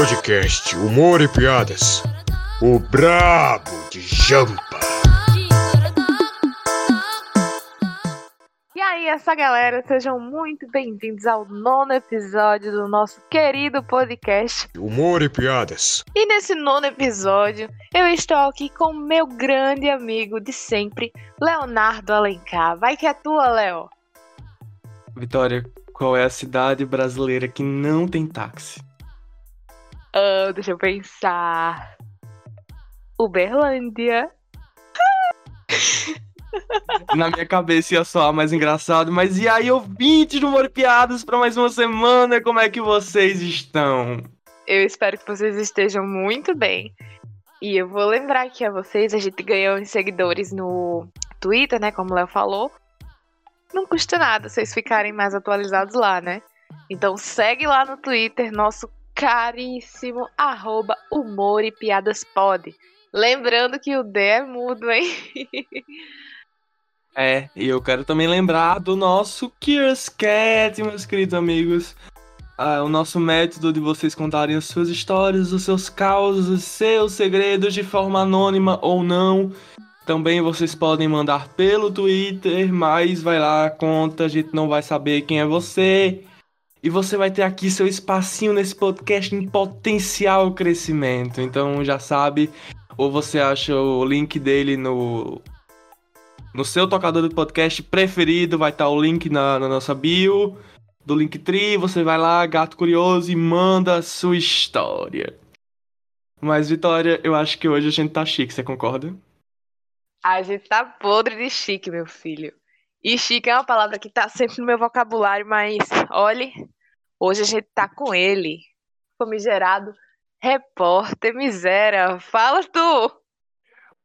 Podcast Humor e Piadas. O Brabo de Jampa. E aí, essa galera, sejam muito bem-vindos ao nono episódio do nosso querido podcast. Humor e Piadas. E nesse nono episódio, eu estou aqui com meu grande amigo de sempre, Leonardo Alencar. Vai que é tua, Léo. Vitória, qual é a cidade brasileira que não tem táxi? Ah, deixa eu pensar. Uberlândia. Na minha cabeça ia soar mais engraçado, mas e aí, ouvintes do Piadas, para mais uma semana, como é que vocês estão? Eu espero que vocês estejam muito bem. E eu vou lembrar aqui a vocês, a gente ganhou uns seguidores no Twitter, né? Como o Léo falou. Não custa nada vocês ficarem mais atualizados lá, né? Então segue lá no Twitter, nosso caríssimo arroba humor e piadas pod. Lembrando que o D é mudo, hein? É, e eu quero também lembrar do nosso Curious Cat, meus queridos amigos. Ah, o nosso método de vocês contarem as suas histórias, os seus causos, os seus segredos de forma anônima ou não. Também vocês podem mandar pelo Twitter, mas vai lá, conta, a gente não vai saber quem é você. E você vai ter aqui seu espacinho nesse podcast em potencial crescimento. Então já sabe, ou você acha o link dele no no seu tocador do podcast preferido, vai estar o link na, na nossa bio do Linktree, você vai lá, gato curioso, e manda a sua história. Mas, Vitória, eu acho que hoje a gente tá chique, você concorda? A gente tá podre de chique, meu filho. E chique é uma palavra que tá sempre no meu vocabulário, mas olhe, hoje a gente tá com ele, famigerado repórter miséria. Fala tu!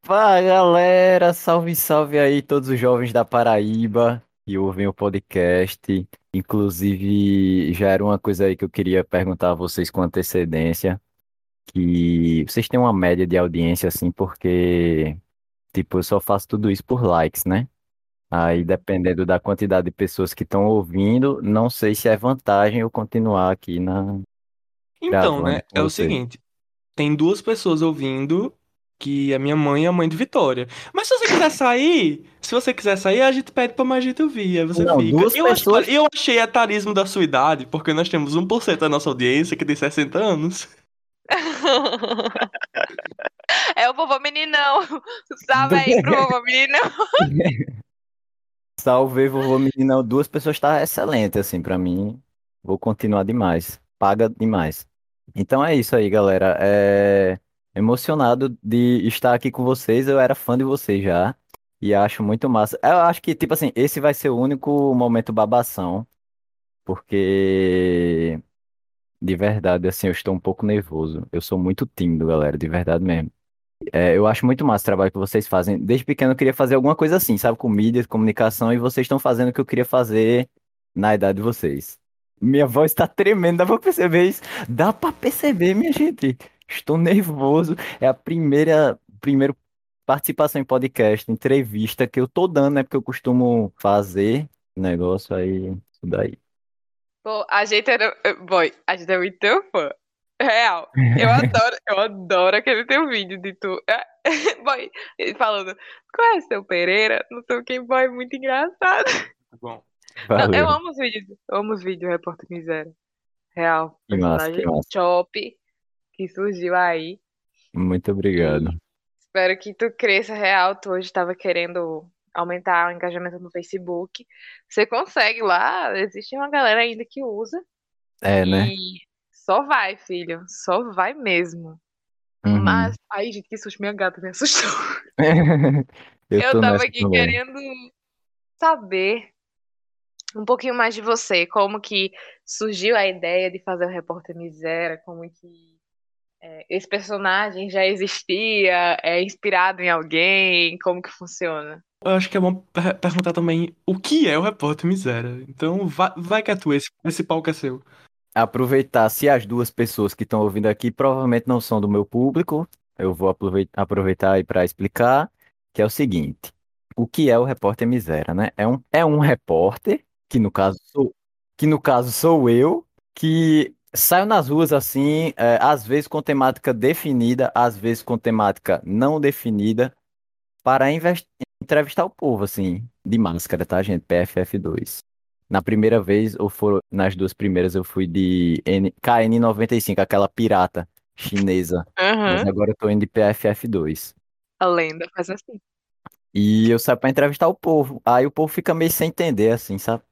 Fala galera, salve salve aí todos os jovens da Paraíba que ouvem o podcast. Inclusive, já era uma coisa aí que eu queria perguntar a vocês com antecedência, que vocês têm uma média de audiência assim, porque tipo, eu só faço tudo isso por likes, né? Aí dependendo da quantidade de pessoas que estão ouvindo, não sei se é vantagem eu continuar aqui na Então, gravando né, com é o seguinte, tem duas pessoas ouvindo, que é minha mãe e a mãe de Vitória. Mas se você quiser sair, se você quiser sair, a gente pede pra mais gente ouvir, aí você Não, fica. duas Eu, acho- pessoas- olha, eu achei etarismo da sua idade, porque nós temos 1% da nossa audiência que tem 60 anos. é o vovô meninão. Salve aí pro vovô meninão. Salve, vovô meninão. Duas pessoas tá excelente, assim, pra mim. Vou continuar demais. Paga demais. Então é isso aí, galera. É emocionado de estar aqui com vocês. Eu era fã de vocês já. E acho muito massa. Eu acho que, tipo assim, esse vai ser o único momento babação. Porque, de verdade, assim, eu estou um pouco nervoso. Eu sou muito tímido, galera, de verdade mesmo. É, eu acho muito massa o trabalho que vocês fazem. Desde pequeno eu queria fazer alguma coisa assim, sabe? Com mídia, comunicação, e vocês estão fazendo o que eu queria fazer na idade de vocês. Minha voz tá tremendo, dá pra perceber isso? Dá pra perceber, minha gente. Estou nervoso. É a primeira, primeira participação em podcast, entrevista que eu tô dando, né? Porque eu costumo fazer negócio aí, isso daí. Pô, a gente era. Boy, a gente é muito fã. Real. Eu adoro, eu adoro aquele teu vídeo de tu. Boy, ele falando, conhece seu Pereira? Não sei o que, boy, muito engraçado. Bom, Não, eu Valeu. amo os vídeos. Eu amo os vídeos, Repórter Miséria. Real. Que massa, Personagem que. Chop que surgiu aí. Muito obrigado. Espero que tu cresça real. Tu hoje estava querendo aumentar o engajamento no Facebook. Você consegue lá. Existe uma galera ainda que usa. É, né? Só vai, filho. Só vai mesmo. Uhum. Mas. Ai, gente, que susto. Minha gata me assustou. Eu Eu tava aqui também. querendo saber um pouquinho mais de você. Como que surgiu a ideia de fazer o Repórter Miséria? Como que é, esse personagem já existia? É inspirado em alguém? Como que funciona? eu acho que é bom per- perguntar também o que é o repórter miséria. Então, vai, vai que é tu, esse, esse palco é seu. Aproveitar, se as duas pessoas que estão ouvindo aqui provavelmente não são do meu público, eu vou aprovei- aproveitar aí para explicar, que é o seguinte: o que é o repórter miséria, né? É um, é um repórter, que no caso sou, que no caso sou eu, que saio nas ruas assim, é, às vezes com temática definida, às vezes com temática não definida, para entrevistar o povo, assim, de máscara, tá, gente? PFF2. Na primeira vez, ou foram nas duas primeiras, eu fui de N- KN95, aquela pirata chinesa. Mas Aham. agora eu tô indo de PFF2. A lenda faz assim. E eu saio pra entrevistar o povo. Aí o povo fica meio sem entender, assim, sabe?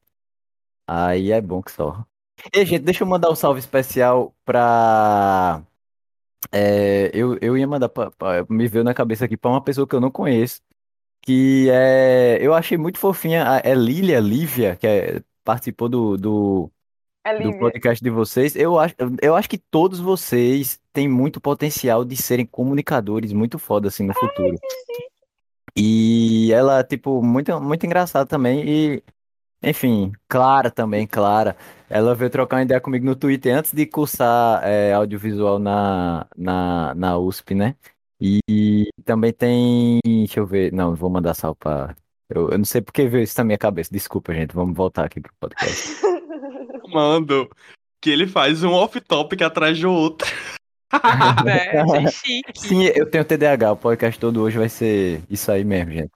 Aí é bom que só. E, gente, deixa eu mandar um salve especial pra. é, eu, eu ia mandar pra, pra- me veio na cabeça aqui pra uma pessoa que eu não conheço. Que é. Eu achei muito fofinha. a- É Lília, Lívia, que é- participou do, do, É do podcast de vocês. Eu acho, eu acho que todos vocês têm muito potencial de serem comunicadores muito foda assim no futuro. E ela, tipo, muito, muito engraçada também. E, enfim, Clara também, Clara. Ela veio trocar uma ideia comigo no Twitter antes de cursar é, audiovisual na, na, na USP, né? E também tem. Deixa eu ver. Não, vou mandar salve pra. Eu, eu não sei porque veio isso na minha cabeça. Desculpa, gente. Vamos voltar aqui pro podcast. Mando que ele faz um off-topic atrás do outro. Achei chique. Sim, eu tenho TDAH, o podcast todo hoje vai ser isso aí mesmo, gente.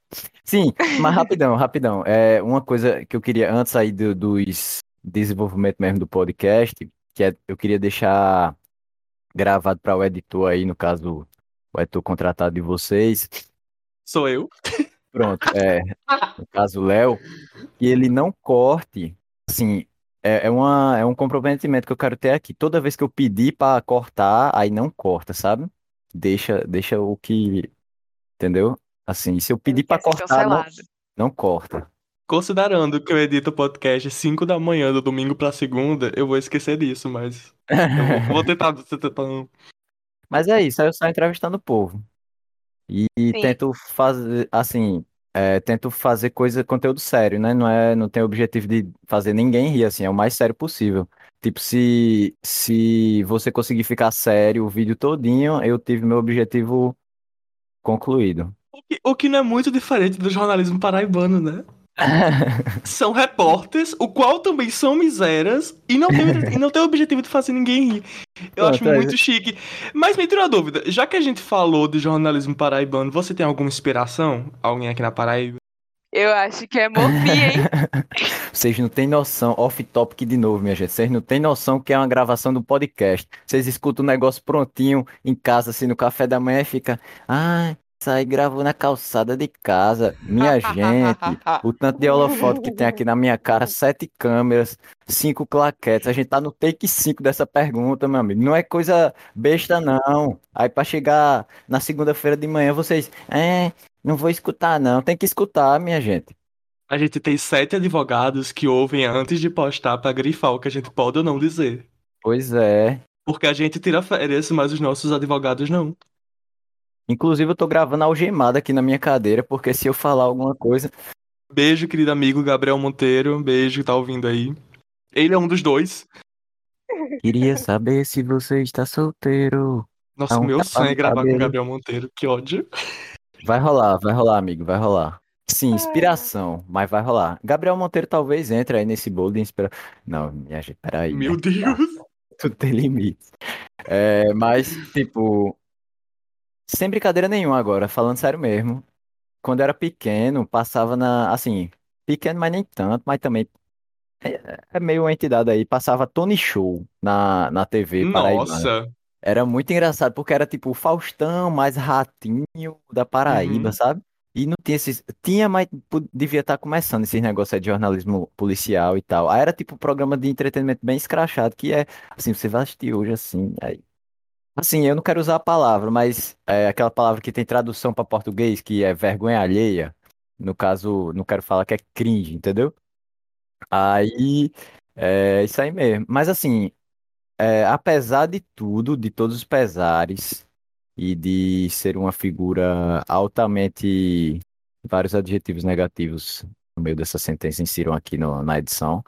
Sim, mas rapidão, rapidão. É uma coisa que eu queria, antes aí do, dos desenvolvimento mesmo do podcast, que é, eu queria deixar gravado para o editor aí, no caso, o editor contratado de vocês. Sou eu. Pronto, é, no caso, o Léo, e ele não corte, assim, é, é, uma, é um comprometimento que eu quero ter aqui. Toda vez que eu pedir para cortar, aí não corta, sabe? Deixa, deixa o que, entendeu? Assim, se eu pedir para cortar, não, não corta. Considerando que eu edito o podcast 5 da manhã do domingo pra segunda, eu vou esquecer disso, mas. Eu vou, vou tentar. vou tentar- Mas é isso, aí eu saio entrevistando o povo. E, e tento fazer, assim, é, tento fazer coisa, conteúdo sério, né? Não é, não tem o objetivo de fazer ninguém rir, assim, é o mais sério possível. Tipo, se, se você conseguir ficar sério o vídeo todinho, eu tive meu objetivo concluído. O que- O que não é muito diferente do jornalismo paraibano, né? São repórteres, o qual também são misérias e não tem, e não tem o objetivo de fazer ninguém rir. Eu Pronto, acho é. muito chique. Mas me tira uma dúvida, já que a gente falou de jornalismo paraibano, você tem alguma inspiração? Alguém aqui na Paraíba? Eu acho que é Mofi, hein? Vocês não têm noção, off-topic de novo, minha gente. Vocês não têm noção que é uma gravação do podcast. Vocês escutam o negócio prontinho em casa, assim, no café da manhã e fica. Ah, isso aí gravou na calçada de casa. Minha gente, o tanto de holofote que tem aqui na minha cara, sete câmeras, cinco claquetes. A gente tá no take 5 dessa pergunta, meu amigo. Não é coisa besta, não. Aí pra chegar na segunda-feira de manhã, vocês. É, não vou escutar, não. Tem que escutar, minha gente. A gente tem sete advogados que ouvem antes de postar pra grifar o que a gente pode ou não dizer. Pois é. Porque a gente tira férias, mas os nossos advogados não. Inclusive, eu tô gravando algemado aqui na minha cadeira, porque se eu falar alguma coisa. Beijo, querido amigo Gabriel Monteiro. Beijo, tá ouvindo aí. Ele é um dos dois. Queria saber se você está solteiro. Nossa, Não, meu tá sonho é gravar com o cabelo. Gabriel Monteiro. Que ódio. Vai rolar, vai rolar, amigo, vai rolar. Sim, inspiração, mas vai rolar. Gabriel Monteiro talvez entre aí nesse bolo de inspiração. Não, minha gente, peraí. Meu né? Deus. Tudo tem limite. É, mas, tipo, sem brincadeira nenhuma agora, falando sério mesmo. Quando eu era pequeno, passava na. Assim, pequeno, mas nem tanto, mas também. É, é meio uma entidade aí. Passava Tony Show na, na TV paraibana. Nossa. Era muito engraçado, porque era tipo o Faustão mais ratinho da Paraíba, Uhum. sabe? E não tinha esses. Tinha, mas devia estar começando esses negócios aí de jornalismo policial e tal. Aí era tipo um programa de entretenimento bem escrachado, que é assim, você vai assistir hoje assim. Aí... Assim, eu não quero usar a palavra, mas é aquela palavra que tem tradução para português, que é vergonha alheia. No caso, não quero falar que é cringe, entendeu? Aí, é isso aí mesmo. Mas assim, é, apesar de tudo, de todos os pesares, e de ser uma figura altamente. Vários adjetivos negativos no meio dessa sentença insiram aqui no- na edição.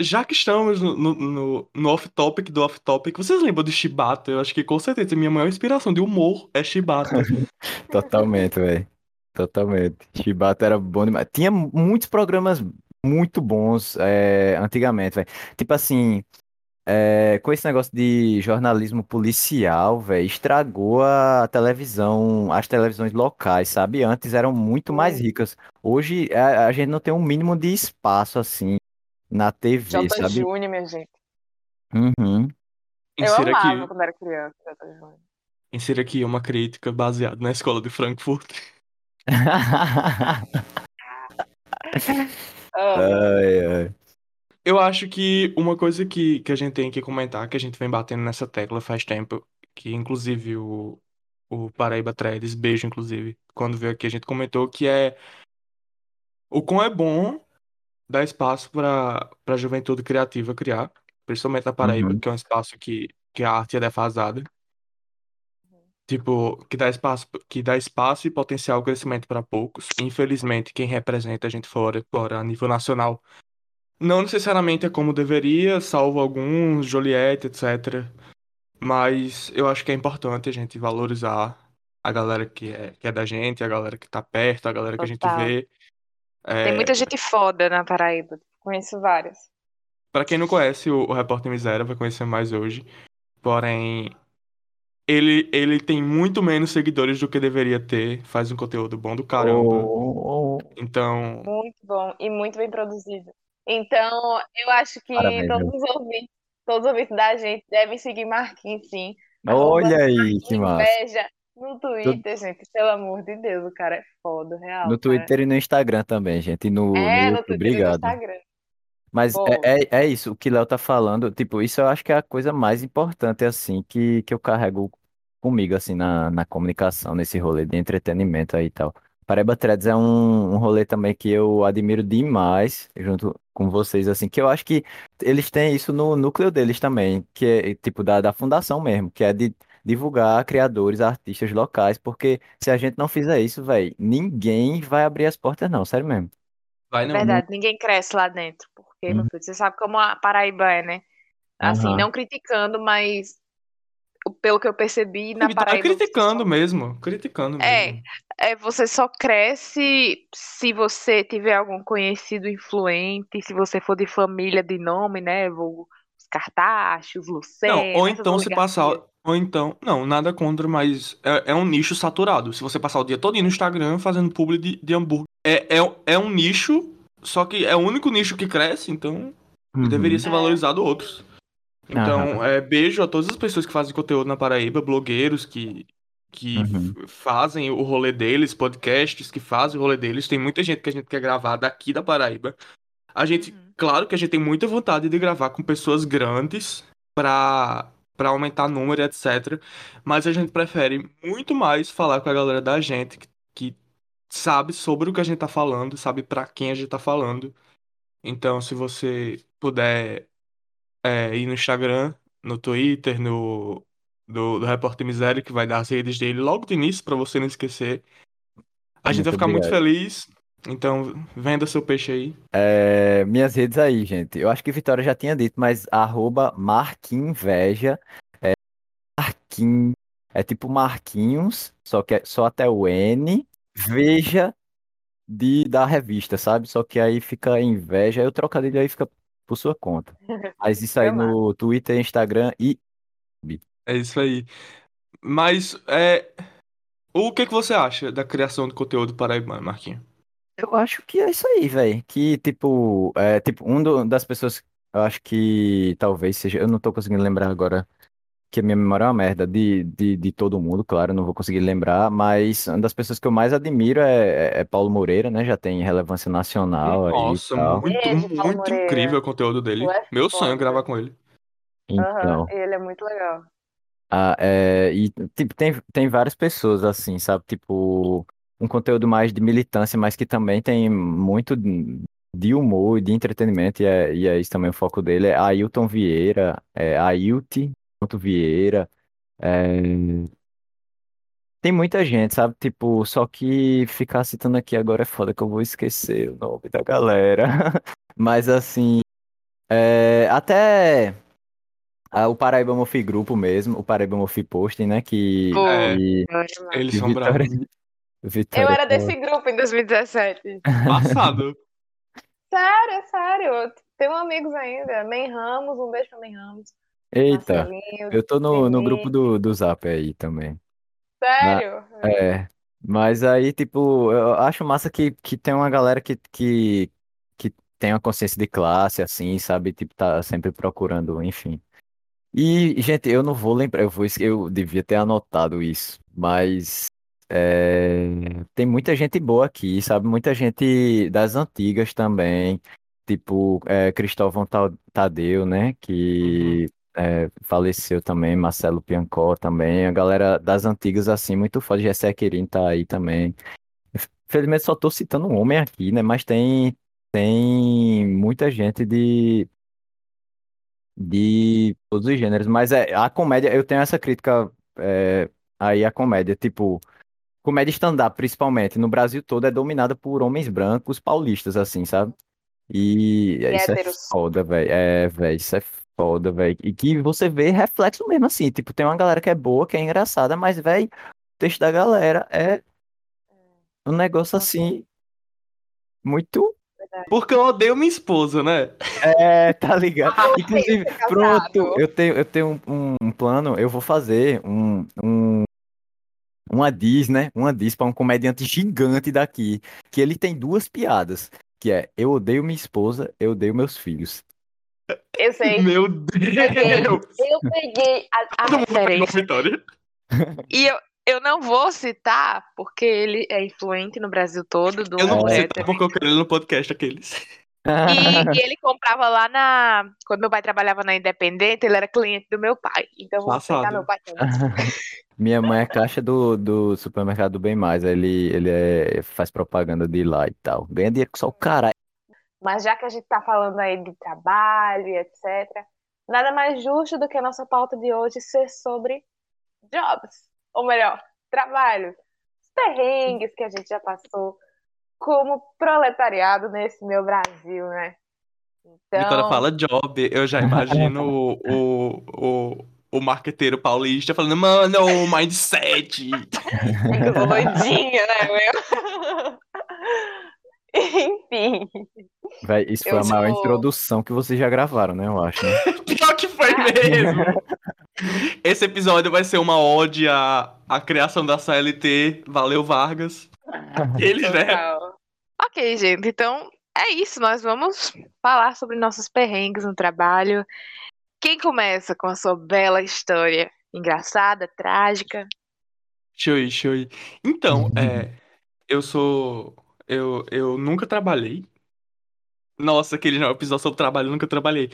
Já que estamos no, no, no- off-topic do off-topic, vocês lembram de Shibata? Eu acho que com certeza minha maior inspiração de humor é Shibata. Totalmente, velho. Totalmente. Chibata era bom demais. Tinha muitos programas muito bons é, antigamente, velho. Tipo assim, é, com esse negócio de jornalismo policial, velho, estragou a televisão, as televisões locais, sabe? Antes eram muito mais Hum. ricas. Hoje a, a gente não tem um mínimo de espaço assim na TV, Jota sabe? Júnior, minha gente. Uhum. Eu Insira amava aqui, quando era criança, Jota Júnior. insira aqui uma crítica baseada na escola de Frankfurt. Amo. Ai, ai. Eu acho que uma coisa que, que a gente tem que comentar, que a gente vem batendo nessa tecla faz tempo, que inclusive o, o Paraíba Trades, beijo inclusive, quando veio aqui a gente comentou que é o quão é bom dar espaço para a juventude criativa criar, principalmente na Paraíba, Uhum. que é um espaço que, que a arte é defasada. Tipo, que dá espaço, que dá espaço e potencial crescimento para poucos. Infelizmente, quem representa a gente fora, fora a nível nacional, não necessariamente é como deveria, salvo alguns, Joliette, etc. Mas eu acho que é importante a gente valorizar a galera que é, que é da gente, a galera que tá perto, a galera que a gente Total. vê. Tem É, muita gente foda na Paraíba. Conheço várias. Pra quem não conhece o, o Repórter Miséria, vai conhecer mais hoje. Porém, ele, ele tem muito menos seguidores do que deveria ter, faz um conteúdo bom do caramba. Oh, oh, Então, Muito bom e muito bem produzido. Então, eu acho que Parabéns, todos os ouvintes, todos os ouvintes da gente devem seguir Marquinhos, sim. oh. Olha aí, que massa. Inveja no Twitter, gente. Pelo amor de Deus, o cara é foda, real. No cara. Twitter e no Instagram também, gente. E no, no É, no YouTube, Twitter e no obrigado. Instagram. Mas é, é, é isso, o que Léo tá falando, tipo, isso eu acho que é a coisa mais importante, assim, que, que eu carrego comigo, assim, na, na comunicação, nesse rolê de entretenimento aí e tal. Paraíba Threads é um, um rolê também que eu admiro demais, junto com vocês, assim, que eu acho que eles têm isso no núcleo deles também, que é, tipo, da, da fundação mesmo, que é de divulgar criadores, artistas locais, porque se a gente não fizer isso, velho, ninguém vai abrir as portas, não, sério mesmo. vai não. Verdade, ninguém cresce lá dentro. Porque, meu Uhum. filho, você sabe como a Paraíba é, né? Assim, Aham. não criticando, mas pelo que eu percebi, na Tá Paraíba. criticando só- mesmo, criticando É. mesmo. É, você só cresce se você tiver algum conhecido influente, se você for de família de nome, né? Vulgo Os Cartachos, Lucena, Não, ou então se passar. Ou então. Não, nada contra, mas é, é um nicho saturado. Se você passar o dia todo no Instagram fazendo publi de, de hambúrguer. É, é, é um nicho, só que é o único nicho que cresce, então Uhum. deveria ser É. valorizado outros. Então, Aham. é, beijo a todas as pessoas que fazem conteúdo na Paraíba, blogueiros que, que Uhum. fazem o rolê deles, podcasts que fazem o rolê deles. Tem muita gente que a gente quer gravar daqui da Paraíba. A gente, Uhum. claro que a gente tem muita vontade de gravar com pessoas grandes pra, pra aumentar número, etc. Mas a gente prefere muito mais falar com a galera da gente que, que sabe sobre o que a gente tá falando, sabe pra quem a gente tá falando. Então, se você puder é, ir no Instagram, no Twitter, no do, do Repórter Miséria, que vai dar as redes dele logo de início pra você não esquecer. A gente Muito vai ficar muito obrigado. feliz. Então, venda seu peixe aí. É, minhas redes aí, gente. Eu acho que Vitória já tinha dito, mas arroba Marquinveja. É Marquin, é tipo Marquinhos, só que é só até o N. Veja de, da revista, sabe? Só que aí fica inveja, aí o trocadilho aí fica por sua conta. Mas isso aí no Twitter, Instagram e. É isso aí. Mas, é, o que que você acha da criação de conteúdo paraibano, Marquinhos? Eu acho que é isso aí, velho. Que, tipo, é, tipo, um do- das pessoas, eu acho que talvez seja, eu não tô conseguindo lembrar agora, que a minha memória é uma merda, de, de, de todo mundo, claro, não vou conseguir lembrar, mas uma das pessoas que eu mais admiro é, é Paulo Moreira, né? Já tem relevância nacional aí e Nossa, tal. muito, Beijo, Paulo muito Moreira. incrível o conteúdo dele. Tu é Meu sonho é foda. gravar com ele. Então, Aham, ele é muito legal. ah, é, e, tipo, tem, tem várias pessoas assim, sabe? Tipo, um conteúdo mais de militância, mas que também tem muito de humor e de entretenimento, e é, e é isso também o foco dele, é Ailton Vieira, é Ailton Vieira, é, tem muita gente, sabe? Tipo, só que ficar citando aqui agora é foda que eu vou esquecer o nome da galera. Mas assim, é, até ah, o Paraíba Mofi Grupo mesmo, o Paraíba Mofi Posting, né? Que, É, massa. eles que são Vitória, bravos. Eu Vitória era tá- desse grupo em 2017. Passado. Sério, sério. Temos amigos ainda. Men Ramos, um beijo pra Men Ramos. Eita, Marcelinho, eu tô no, no grupo do, do Zap aí também. Sério? É, mas aí, tipo, eu acho massa que, que tem uma galera que, que, que tem uma consciência de classe, assim, sabe? Tipo, tá sempre procurando, enfim. E, gente, eu não vou lembrar, eu vou, eu devia ter anotado isso, mas é, tem muita gente boa aqui, sabe? Muita gente das antigas também, tipo é, Cristóvão Ta- Tadeu, né? Que é, faleceu também, Marcelo Piancó também, a galera das antigas, assim, muito foda, Gessé Querin tá aí também. Infelizmente só tô citando um homem aqui, né? Mas tem, tem muita gente de de todos os gêneros, mas é a comédia, eu tenho essa crítica é, aí a comédia, tipo, comédia stand-up principalmente, no Brasil todo é dominada por homens brancos paulistas, assim, sabe? E E isso é héteros. foda, velho. É, velho, isso é foda, velho. E que você vê reflexo mesmo, assim, tipo, tem uma galera que é boa, que é engraçada, mas, velho, o texto da galera é um negócio assim, muito Porque eu odeio minha esposa, né? É, tá ligado? Inclusive, ser casado. pronto, eu tenho, eu tenho um, um plano, eu vou fazer um, um, uma diz, né? Uma diz pra um comediante gigante daqui, que ele tem duas piadas, que é, eu odeio minha esposa, eu odeio meus filhos. Eu sei. Meu. Deus! Eu peguei a, a Todo mundo pegou a referência. vitória. E eu, eu não vou citar, porque ele é influente no Brasil todo, do Eu não vou citar porque eu quero ele no podcast aqueles. E, e ele comprava lá na. Quando meu pai trabalhava na Independente, ele era cliente do meu pai. Então eu vou Passado. citar meu pai também. Minha mãe é caixa do, do supermercado do Bem Mais, ele, ele é, faz propaganda de lá e tal. Ganha dinheiro com só o caralho. Mas já que a gente tá falando aí de trabalho e etc., nada mais justo do que a nossa pauta de hoje ser sobre jobs. Ou melhor, trabalho. Os perrengues que a gente já passou como proletariado nesse meu Brasil, né? Vitória Então, fala job, eu já imagino o, o, o, o marqueteiro paulista falando, mano, o mindset. é sou doidinha, né, meu? Enfim. Véi, isso foi Eu a maior introdução que vocês já gravaram, né? Eu acho, né? Pior que foi mesmo. Esse episódio vai ser uma ode à, à criação da CLT. Valeu, Vargas. Eles, né? Ok, gente. Então é isso. Nós vamos falar sobre nossos perrengues no trabalho. Quem começa com a sua bela história? Engraçada, trágica? Deixa eu ir, deixa eu ir. Então, é, eu sou. Eu, eu nunca trabalhei. Nossa, aquele episódio sobre trabalho, eu nunca trabalhei.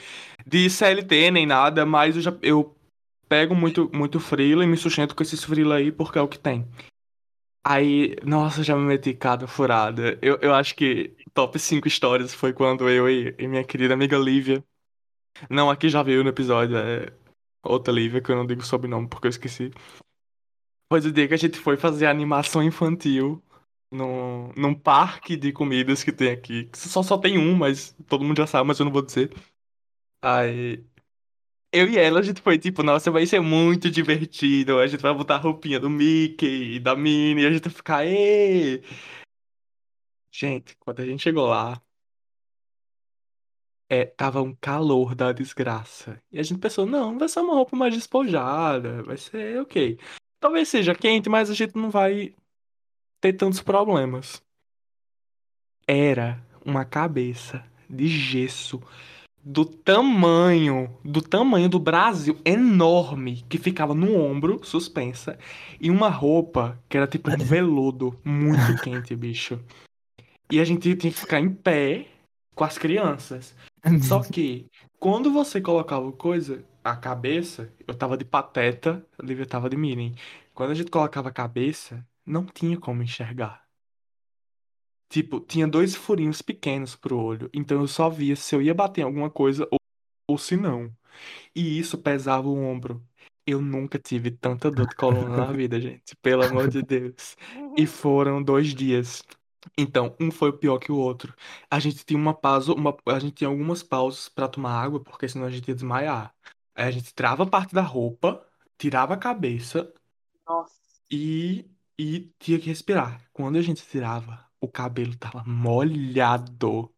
De CLT nem nada, mas eu já eu pego muito, muito freela e me sustento com esses freela aí porque é o que tem. Aí, nossa, já me meti cada furada. Eu, eu acho que top 5 histórias foi quando eu e, e minha querida amiga Lívia. Não, aqui já veio no episódio, é outra Lívia, que eu não digo sobrenome porque eu esqueci. Foi o dia que a gente foi fazer animação infantil num, num parque de comidas que tem aqui. Só, só tem um, mas todo mundo já sabe, mas eu não vou dizer. Aí. Eu e ela, a gente foi tipo, nossa, vai ser muito divertido. A gente vai botar a roupinha do Mickey e da Minnie, e a gente vai ficar, ê! Gente, quando a gente chegou lá, é, tava um calor da desgraça. E a gente pensou, não, vai ser uma roupa mais despojada, vai ser ok. Talvez seja quente, mas a gente não vai ter tantos problemas. Era uma cabeça de gesso do tamanho, do tamanho do Brasil, enorme, que ficava no ombro, suspensa, e uma roupa que era tipo um veludo, muito quente, bicho. E a gente tinha que ficar em pé com as crianças. Só que, quando você colocava coisa, a cabeça, eu tava de pateta, a Lívia tava de Minnie. Quando a gente colocava a cabeça, não tinha como enxergar. Tipo, tinha dois furinhos pequenos pro olho, então eu só via se eu ia bater em alguma coisa ou, ou se não. E isso pesava o ombro. Eu nunca tive tanta dor de coluna na vida, gente, pelo amor de Deus. E foram dois dias. Então, um foi pior que o outro. A gente tinha uma pausa, uma, a gente tinha algumas pausas pra tomar água, porque senão a gente ia desmaiar. Aí a gente tirava parte da roupa, tirava a cabeça Nossa. e, e tinha que respirar. Quando a gente tirava, o cabelo tava molhado.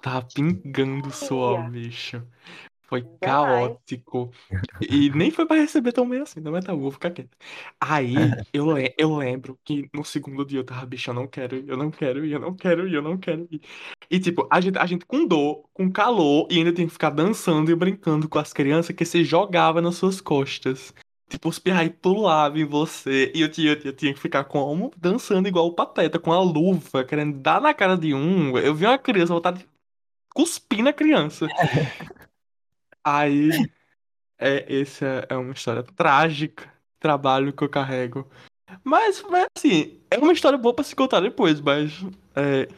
Tava pingando suor, bicho. Foi caótico. E nem foi pra receber tão bem assim, não, tá, bom, vou ficar quieto. Aí, eu, le- eu lembro que no segundo dia eu tava, bicho, eu não quero ir, eu não quero ir, eu não quero ir, eu não quero ir. E, tipo, a gente, a gente com dor, com calor, e ainda tem que ficar dançando e brincando com as crianças que você jogava nas suas costas. Tipo, os pirrai pulavam em você, e eu tinha, eu tinha que ficar como? Dançando igual o Pateta, com a luva, querendo dar na cara de um. Eu vi uma criança voltar de cuspir na criança. Aí, é, essa é uma história trágica, trabalho que eu carrego. Mas, mas, assim, é uma história boa pra se contar depois, mas é,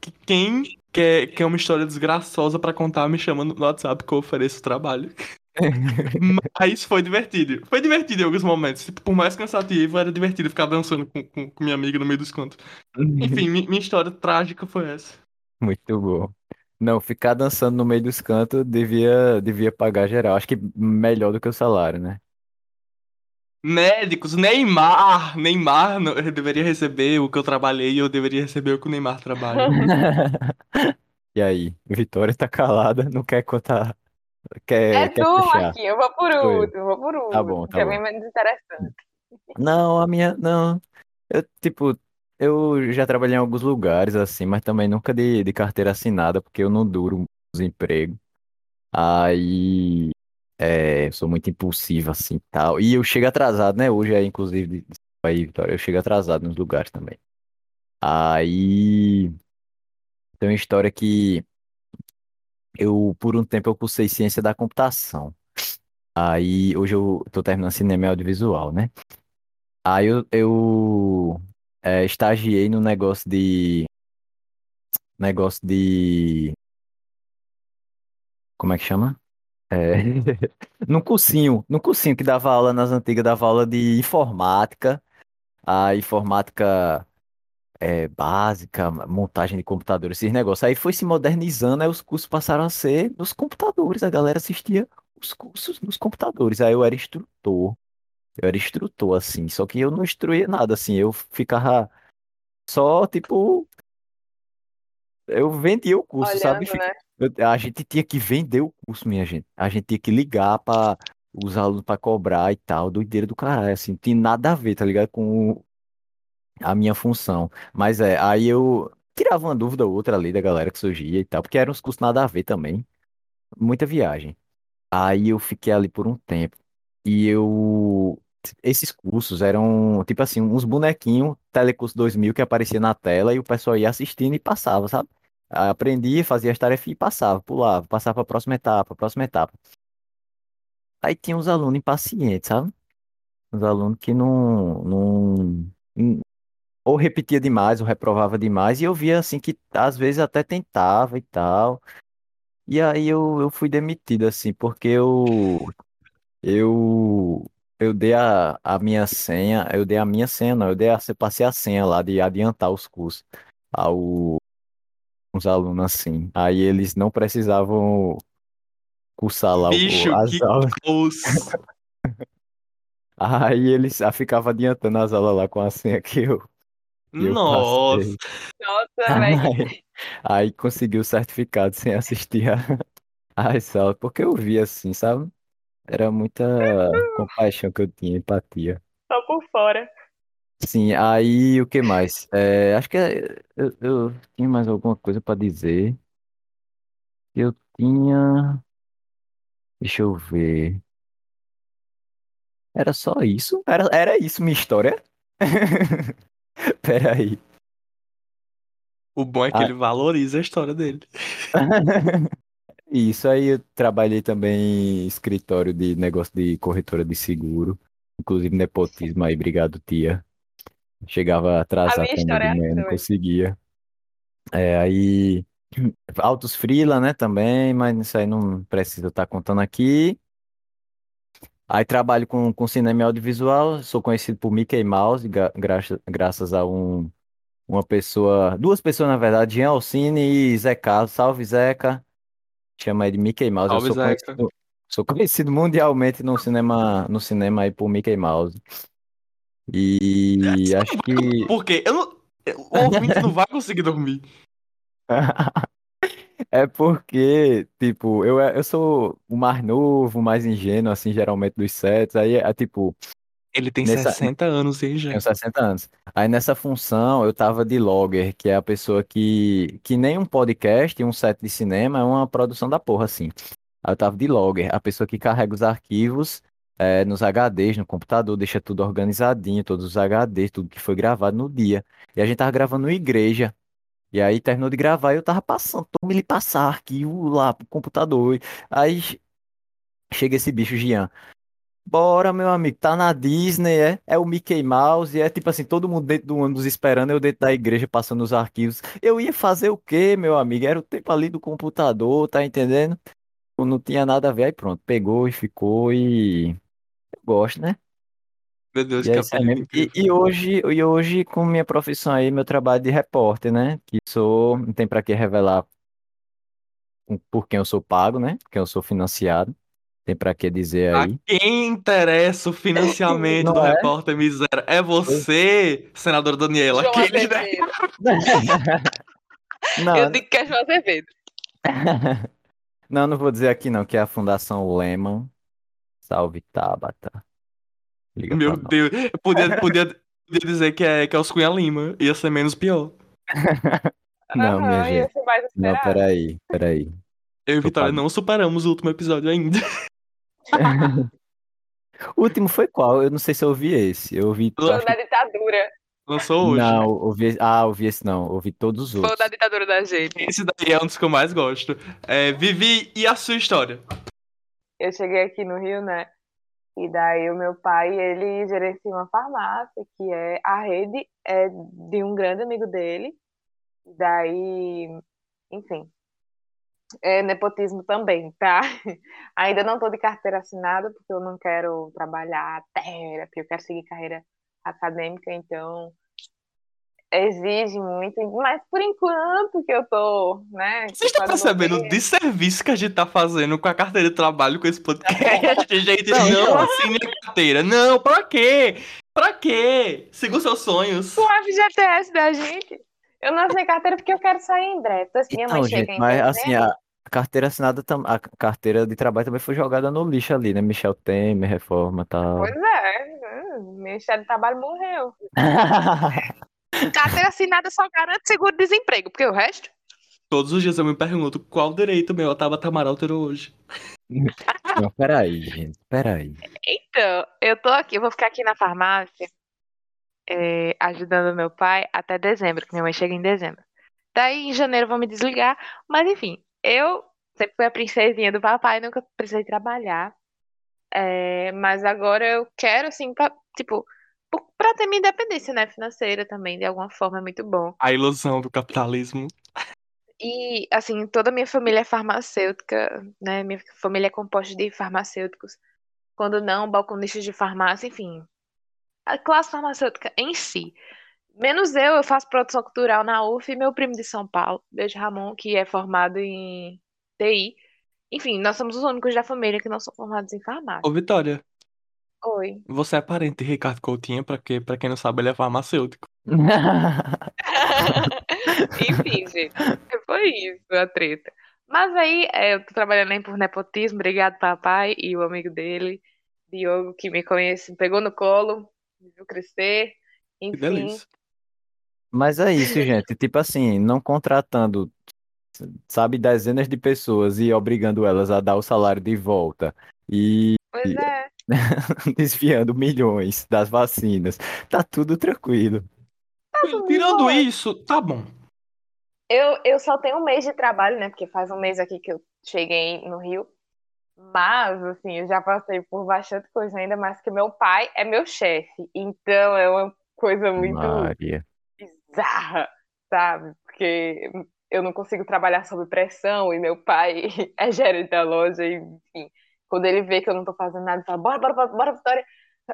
que- quem quer, quer uma história desgraçosa pra contar, me chama no WhatsApp que eu ofereço trabalho. Mas foi divertido. Foi divertido em alguns momentos. Tipo, por mais cansativo, era divertido ficar dançando com, com, com minha amiga no meio dos cantos. Enfim, mi- minha história trágica foi essa. Muito bom. Não, ficar dançando no meio dos cantos devia, devia pagar geral. Acho que melhor do que o salário, né? Médicos, Neymar! Neymar não- eu deveria receber o que eu trabalhei e eu deveria receber o que o Neymar trabalha. E aí, Vitória tá calada, não quer contar, quer, É quer tu, puxar. Marquinhos. Eu vou por Sou eu. último, vou por último. Tá bom, tá que é bom. bem menos interessante. Não, a minha, não. Eu, tipo, eu já trabalhei em alguns lugares assim, mas também nunca de, de carteira assinada, porque eu não duro os empregos. Aí, é, sou muito impulsivo assim, tal. E eu chego atrasado, né? Hoje é inclusive, aí, Vitória, eu chego atrasado nos lugares também. Aí, tem uma história que eu, por um tempo, eu cursei ciência da computação. Aí, hoje eu tô terminando cinema e audiovisual, né? Aí eu, eu é, estagiei no negócio de. Negócio de. Como é que chama? É, num cursinho, num cursinho que dava aula nas antigas, dava aula de informática, a informática é, básica, montagem de computadores, esses negócios. Aí foi se modernizando, aí os cursos passaram a ser nos computadores, a galera assistia os cursos nos computadores. Aí eu era instrutor, eu era instrutor, assim, só que eu não instruía nada, assim, eu ficava só, tipo, eu vendia o curso, sabe? Olhando, né? Eu- a gente tinha que vender o curso, minha gente. A gente tinha que ligar para os alunos para cobrar e tal, doideira do caralho, assim, não tinha nada a ver, tá ligado? Com a minha função. Mas é, aí eu tirava uma dúvida ou outra ali da galera que surgia e tal, porque eram uns cursos nada a ver também, muita viagem. Aí eu fiquei ali por um tempo e eu. Esses cursos eram, tipo assim, uns bonequinhos, Telecurso 2000, que aparecia na tela e o pessoal ia assistindo e passava, sabe? Aprendia, fazia as tarefas e passava, pulava, passava para a próxima etapa, próxima etapa. Aí tinha uns alunos impacientes, sabe? Uns alunos que não, não, não- ou repetia demais, ou reprovava demais, e eu via assim que às vezes até tentava e tal. E aí eu, eu fui demitido, assim, porque eu, eu, eu dei a, a minha senha, eu dei a minha senha, não, eu dei a, eu passei a senha lá de adiantar os cursos ao, uns alunos assim. Aí eles não precisavam cursar lá o- Bicho, as que aulas. Aí eles ah, ficavam adiantando as aulas lá com a senha que eu, que eu Nossa. passei. Nossa, velho. Aí, aí consegui o certificado sem assistir a, às aulas, porque eu vi assim, sabe? Era muita compaixão que eu tinha, empatia. Só por fora. Sim, aí o que mais? É, acho que é- eu, eu tinha mais alguma coisa para dizer. Eu tinha. Deixa eu ver. Era só isso? Era, era isso minha história? Peraí. O bom é que Ah. ele valoriza a história dele. Isso aí eu trabalhei também em escritório de negócio de corretora de seguro. Inclusive nepotismo aí, obrigado, tia. Chegava atrasado minha também história é assim não conseguia. É, aí. Autos freela, né, também, mas isso aí não precisa estar contando aqui. Aí trabalho com, com cinema e audiovisual, sou conhecido por Mickey Mouse, gra- graça- graças a um, uma pessoa, duas pessoas na verdade, Jean Alcine e Zé Carlos. Salve, Zeca. Chama ele de Mickey Mouse. Eu Salve, sou conhecido, sou conhecido mundialmente no cinema, no cinema aí por Mickey Mouse. E acho que Por quê? Eu não... O ouvinte não vai conseguir dormir. É porque, tipo, eu, eu sou o mais novo, o mais ingênuo, assim, geralmente dos sets. Aí é tipo, Ele tem Nessa- 60 anos, hein, já. tenho 60 anos. Aí nessa função eu tava de logger, que é a pessoa que, que nem um podcast, um set de cinema, é uma produção da porra, assim. Aí eu tava de logger, a pessoa que carrega os arquivos eh, nos HDs, no computador, deixa tudo organizadinho, todos os HDs, tudo que foi gravado no dia. E a gente tava gravando na igreja. E aí terminou de gravar e eu tava passando, tome ele passar arquivo lá pro computador. Aí chega esse bicho, Gian. Bora, meu amigo, tá na Disney, é? É o Mickey Mouse, e é tipo assim, todo mundo dentro do ônibus esperando, eu dentro da igreja passando os arquivos. Eu ia fazer o quê, meu amigo? Era o tempo ali do computador, tá entendendo? Não tinha nada a ver, aí pronto, pegou e ficou e. Eu gosto, né? Meu Deus, E, que é aí apelido mesmo. E, e hoje, e hoje, com minha profissão aí, meu trabalho de repórter, né? Que sou, não tem pra que revelar por quem eu sou pago, né? Quem eu sou financiado. Tem pra que dizer A aí. quem interessa o financiamento Não do é? repórter miséria? É você, senadora Daniela. João Aquele, né? Não, Eu digo que é João Azevedo. não, não vou dizer aqui não, que é a Fundação Lehman. Salve, Tabata. Liga Meu. Deus, eu podia, podia, podia dizer que é, que é os Cunha Lima. Ia ser menos pior. Não, minha gente. ser mais Não, peraí, peraí. Eu e Vitória não superamos o último episódio ainda. O último foi qual? Eu não sei se eu ouvi esse. Eu ouvi. Foi da ditadura. Lançou hoje. Não, ouvi. Ah, ouvi esse não. Ouvi todos os Foi o outros. da ditadura da gente. Esse daí é um dos que eu mais gosto. É, Vivi, e a sua história? Eu cheguei aqui no Rio, né? E daí o meu pai, ele gerencia uma farmácia, que é a rede é de um grande amigo dele. E daí, enfim, é nepotismo também, tá? Ainda não tô de carteira assinada, porque eu não quero trabalhar terapia, eu quero seguir carreira acadêmica, então exige muito, mas por enquanto que eu tô, né? Você está fazendo percebendo o desserviço que a gente tá fazendo com a carteira de trabalho com esse podcast? gente, Não, não, assine a carteira. Não, pra quê? Pra quê? Siga os seus sonhos. o FGTS da gente. Eu não assinei carteira porque eu quero sair em breve. Assim, minha mãe Então, chega gente, em mas assim, dezembro, a carteira assinada, tam- a carteira de trabalho também foi jogada no lixo ali, né? Michel Temer, reforma e tal. Pois é, hum, o Ministério do Trabalho morreu. Carteira assinada só garante seguro-desemprego, porque o resto. Todos os dias eu me pergunto qual direito meu a Tabata Amaral terou hoje. Não, peraí, gente, peraí. Então, eu tô aqui, eu vou ficar aqui na farmácia, é, ajudando meu pai até dezembro, que minha mãe chega em dezembro. Daí em janeiro vou me desligar, mas enfim, eu sempre fui a princesinha do papai, nunca precisei trabalhar. É, mas agora eu quero, assim, pra, tipo, pra ter minha independência, né, financeira também, de alguma forma, é muito bom. A ilusão do capitalismo. E, assim, toda a minha família é farmacêutica, né? Minha família é composta de farmacêuticos. Quando não, balconistas de farmácia, enfim. A classe farmacêutica em si. Menos eu, eu faço produção cultural na UF e meu primo de São Paulo, Beijo Ramon, que é formado em TI. Enfim, nós somos os únicos da família que não são formados em farmácia. Ô, Vitória, Oi. você é parente de Ricardo Coutinho, pra, quê? pra quem não sabe, ele é farmacêutico. Enfim, gente. Foi isso a treta. Mas aí, é, eu tô trabalhando aí por nepotismo. Obrigado, papai e o amigo dele, Diogo, que me conhece, me pegou no colo, me viu crescer. Que Enfim, delícia. Mas é isso, gente. Tipo assim, não contratando, sabe, dezenas de pessoas e obrigando elas a dar o salário de volta e pois é. desviando milhões das vacinas. Tá tudo tranquilo. Tirando isso, tá bom. Eu, eu só tenho um mês de trabalho, né? Porque faz um mês aqui que eu cheguei no Rio. Mas, assim, eu já passei por bastante coisa, ainda mais que meu pai é meu chefe. Então é uma coisa muito Maria. bizarra, sabe? Porque eu não consigo trabalhar sob pressão e meu pai é gerente da loja, e, enfim. Quando ele vê que eu não tô fazendo nada, ele fala: bora, bora, bora, bora, Vitória,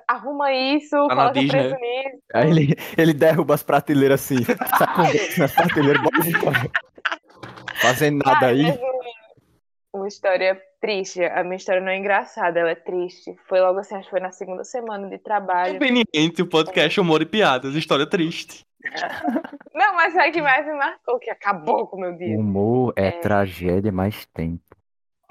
arruma isso, Tá coloca Disney. preço nisso. Aí ele, ele derruba as prateleiras assim, sacode nas prateleiras, bota Vitória. Fazendo nada Cara, aí. um- uma história triste. A minha história não é engraçada, ela é triste. Foi logo assim, acho que foi na segunda semana de trabalho. Conveniente o podcast Humor e Piadas, história triste. Não, mas é que mais me marcou, que acabou com o meu dia. Humor é, É. tragédia mais tempo.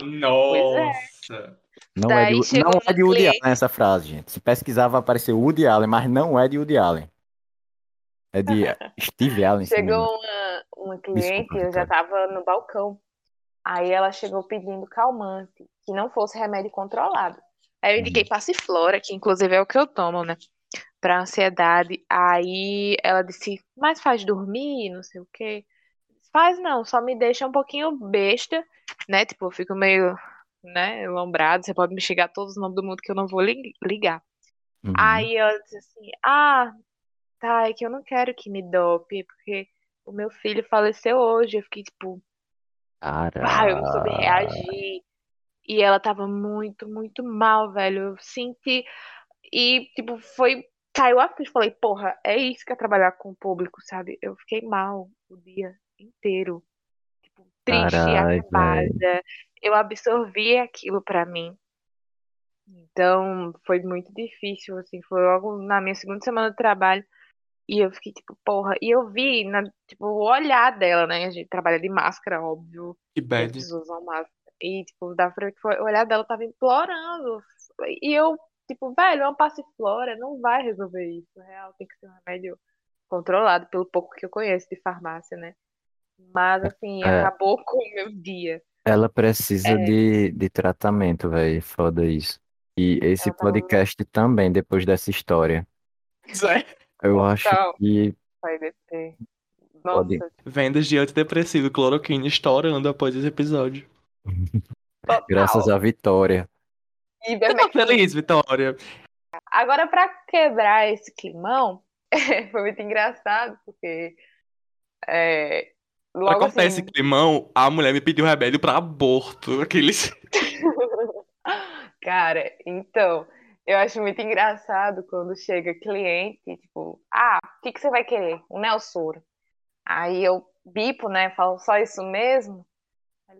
Nossa. Não Daí é de, não é de Woody Allen essa frase, gente. Se pesquisar vai aparecer Woody Allen, mas não é de Woody Allen. É de Steve Allen. Chegou uma, uma cliente, Desculpa, eu já tava no balcão. Aí ela chegou pedindo calmante, que não fosse remédio controlado. Aí eu indiquei passiflora, que inclusive é o que eu tomo, né? Pra ansiedade. Aí ela disse, mas faz dormir, não sei o quê. Faz não, só me deixa um pouquinho besta, né? Tipo, eu fico meio, né, lombrado. Você pode me xingar todos os nomes do mundo que eu não vou li- ligar. Uhum. Aí ela disse assim: Ah, tá, é que eu não quero que me dope, porque o meu filho faleceu hoje. Eu fiquei tipo, ah, eu não soube reagir. E ela tava muito, muito mal, velho. Eu senti. E, tipo, foi. Caiu a ficha. Falei, porra, é isso que é trabalhar com o público, sabe? Eu fiquei mal o dia inteiro. Tipo, triste, Caralho, acabada. Eu absorvi aquilo pra mim. Então, foi muito difícil, assim, foi logo na minha segunda semana de trabalho, e eu fiquei tipo, porra, e eu vi, na, tipo, o olhar dela, né, a gente trabalha de máscara, óbvio, Que as bad. pessoas usam máscara, e, tipo, dá pra ver que foi, o olhar dela tava implorando, e eu, tipo, velho, é uma passiflora, não vai resolver isso, real, tem que ser um remédio controlado, pelo pouco que eu conheço de farmácia, né, mas, assim, É. acabou com o meu dia. Ela precisa É. de, de tratamento, velho. Foda isso. E esse Ela podcast também, depois dessa história. Zé. Eu acho Total. que Vai descer. Pode. Nossa, Vendas de antidepressivo e cloroquina estourando após esse episódio. total. graças à Vitória. E Você tá feliz, Vitória? Agora, pra quebrar esse climão, foi muito engraçado, porque é, Pra logo cortar assim, esse climão, a mulher me pediu remédio pra aborto. Aqueles. cara, então, eu acho muito engraçado quando chega cliente, tipo, ah, o que que você vai querer? Um Nelsoro. Aí eu bipo, né, falo, só isso mesmo?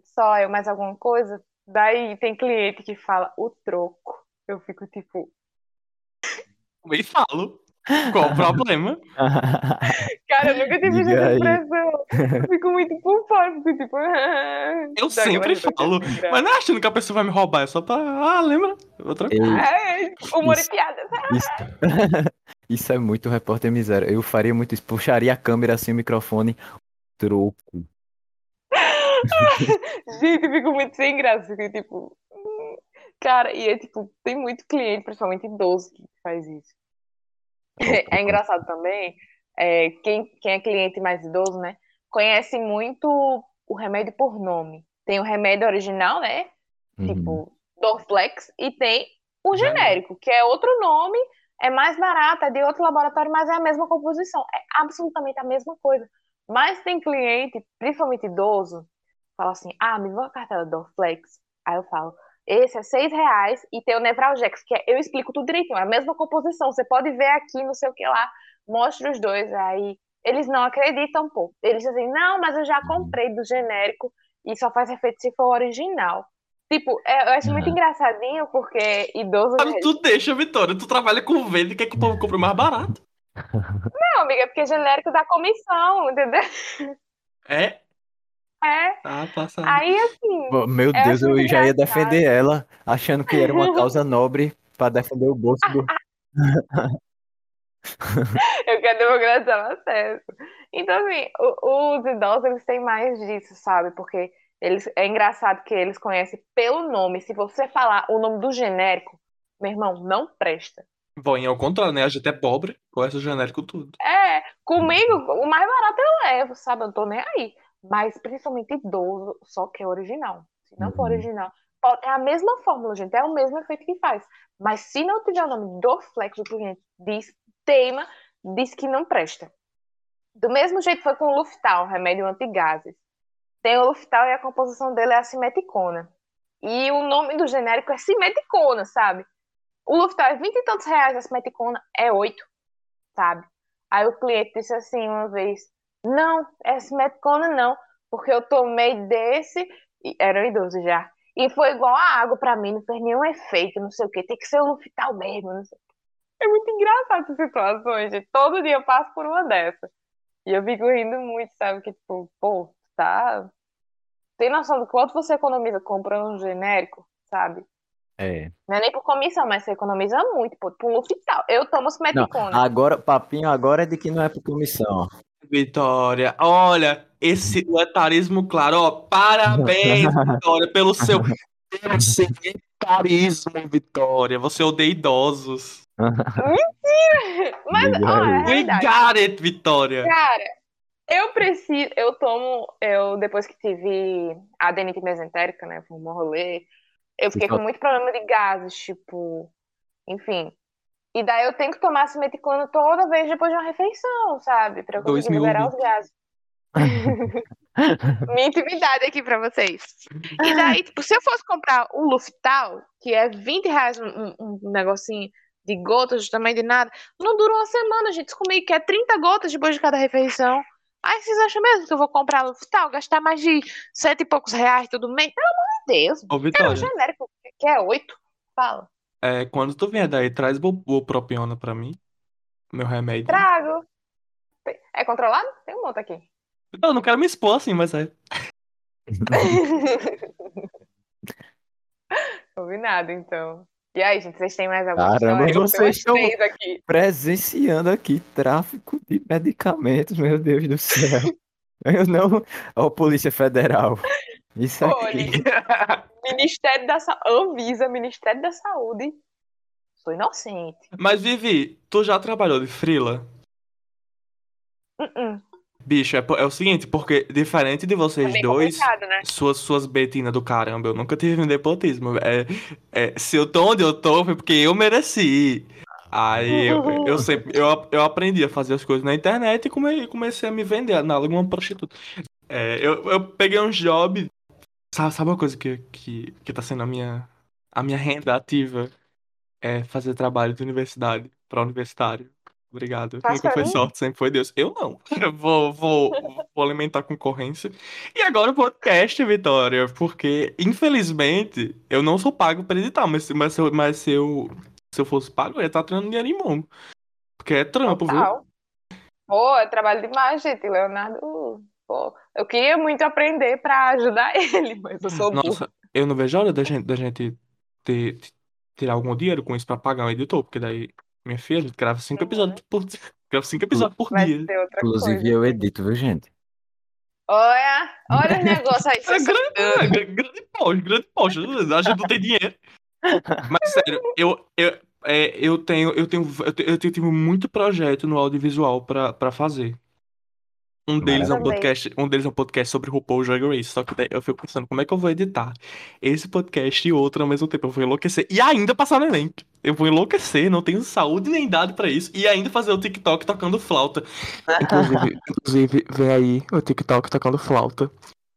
Só, eu mais alguma coisa? Daí tem cliente que fala, o troco. Eu fico tipo, Me falo. Qual o problema? Cara, eu nunca tive essa expressão. Eu fico muito fico tipo. Eu sempre falo. Mas não é achando que a pessoa vai me roubar, é só pra. Ah, lembra? Outra Ei, É, humor Isso. e piada. isso... isso é muito repórter miséria. Eu faria muito isso. Puxaria a câmera assim, o microfone. Troco. Gente, eu fico muito sem graça. Fico tipo. hum. Cara, e é tipo, tem muito cliente, principalmente idoso, que faz isso. É engraçado também, é, quem, quem é cliente mais idoso, né, conhece muito o remédio por nome. Tem o remédio original, né, Uhum. tipo Dorflex, e tem o Genérico. genérico, que é outro nome, é mais barato, é de outro laboratório, mas é a mesma composição, é absolutamente a mesma coisa. Mas tem cliente, principalmente idoso, fala assim, ah, me dá uma cartela Dorflex. Aí eu falo, esse é seis reais e tem o Nevralgex, que é, eu explico tudo direitinho, é a mesma composição, você pode ver aqui, não sei o que lá, mostra os dois, aí eles não acreditam, pô. Eles dizem, não, mas eu já comprei do genérico e só faz efeito se for original. Tipo, é, eu acho muito Uhum. engraçadinho porque idoso. Mas tu deixa, Vitória. Tu trabalha com venda e quer que o povo compre mais barato. Não, amiga, é porque genérico dá comissão, entendeu? É? É. Tá passando. Aí, assim, Meu Eu Deus, eu muito já ia engraçado. defender ela, achando que era uma causa nobre pra defender o bolso do. eu quero democratizar o acesso. Então, assim, o- os idosos, eles têm mais disso, sabe? Porque eles, é engraçado que eles conhecem pelo nome. Se você falar o nome do genérico, meu irmão, não presta. Bom, e ao contrário, né? A gente é pobre, conhece o genérico tudo. É, comigo, o mais barato eu levo, sabe? Eu não tô nem aí. Mas principalmente idoso, só que é original. Se não for Uhum. original, pode- é a mesma fórmula, gente, é o mesmo efeito que faz. Mas se não tiver o nome do flex, o cliente diz, teima, diz que não presta. Do mesmo jeito foi com o Luftal, remédio antigases. Tem o Luftal e a composição dele é a simeticona. E o nome do genérico é simeticona, sabe? O Luftal é 20 e tantos reais, a simeticona é 8, sabe? Aí o cliente disse assim uma vez: Não, esse Metcona não, porque eu tomei desse, e era um idoso já, e foi igual a água pra mim, não fez nenhum efeito, não sei o que, tem que ser o Luftal mesmo, não sei quê. É muito engraçado essa situação, gente. Todo dia eu passo por uma dessas. E eu fico rindo muito, sabe? Que, tipo, pô, tá. Tem noção do quanto você economiza comprando um genérico, sabe? É. Não é nem por comissão, mas você economiza muito, pô. Tipo, um Luftal. Eu tomo os Não, Meticone. agora, papinho agora é de que não é por comissão. Vitória, olha, esse o etarismo claro, ó, parabéns, Vitória, pelo seu, etarismo, Vitória. Você odeia idosos. Mas, Diga ó, é. We got it, Vitória. Cara, eu preciso, eu tomo, eu depois que tive a adenite mesentérica, né, foi um rolê, eu fiquei com muito problema de gases, tipo, enfim. E daí eu tenho que tomar esse meticlano toda vez depois de uma refeição, sabe? Pra eu Dois conseguir mil liberar os gases. Minha intimidade aqui pra vocês. E daí, tipo, se eu fosse comprar um Luftal, que é 20 reais um, um- um negocinho de gotas, tamanho de nada, não dura uma semana, gente. Isso comigo que é 30 gotas depois de cada refeição. Aí vocês acham mesmo que eu vou comprar Luftal, gastar mais de sete e poucos reais todo mês? Pelo amor de Deus. Ô, Quero um genérico, que é oito. Fala. É, quando tu vier daí, traz o, o propiona pra mim, meu remédio. Trago. É controlado? Tem um monte aqui. Eu não quero me expor assim, mas é. Combinado, então. E aí, gente, vocês têm mais alguma Caramba, história? Eu vocês estão- três aqui. Presenciando aqui tráfico de medicamentos, meu Deus do céu. Eu não. Ó, Polícia Federal. Isso aqui. Ministério da Saúde. Anvisa, Ministério da Saúde. Sou inocente. Mas, Vivi, tu já trabalhou de frila? Uh-uh. Bicho, é, é o seguinte, porque diferente de É vocês bem dois, né? suas, suas betinas do caramba, eu nunca tive um nepotismo. É, é, se eu tô onde eu tô, foi porque eu mereci. Aí eu, eu sempre eu, eu aprendi a fazer as coisas na internet e come- comecei a me vender análogo a uma prostituta. É, eu, eu peguei uns jobs. Sabe, sabe uma coisa que, que, que tá sendo a minha, a minha renda ativa? É fazer trabalho de universidade para universitário. Obrigado. Faz Nunca foi mim? sorte, sempre foi Deus. Eu não. Eu vou, vou, vou alimentar a concorrência. E agora o podcast, Vitória, porque infelizmente eu não sou pago para editar, mas, mas, se eu, mas se, eu, se eu fosse pago, eu ia estar treinando dinheiro em mão. Porque é trampo, viu? Total. Pô, é trabalho demais, gente. Leonardo, pô, eu queria muito aprender pra ajudar ele, mas eu sou. Nossa, eu não vejo a hora da gente, da gente ter, tirar algum dinheiro com isso pra pagar um editor, porque daí, minha filha, a gente grava cinco Uhum. episódios por grava cinco episódios por Vai dia. Inclusive coisa. eu edito, viu, gente? Olha, olha os negócios aí. É grande, é, gra- grande poxa, grande poxa. A gente não tem dinheiro. Mas sério, eu, eu, é, eu tenho, eu tenho, eu tenho, eu tenho muito projeto no audiovisual pra fazer. Um deles é um podcast, um deles é um podcast sobre RuPaul Drag Race. Só que daí eu fico pensando, como é que eu vou editar esse podcast e outro ao mesmo tempo? Eu vou enlouquecer. E ainda passar no Enem. Eu vou enlouquecer, não tenho saúde nem idade pra isso. E ainda fazer o TikTok tocando flauta. Inclusive, inclusive, vem aí o TikTok tocando flauta.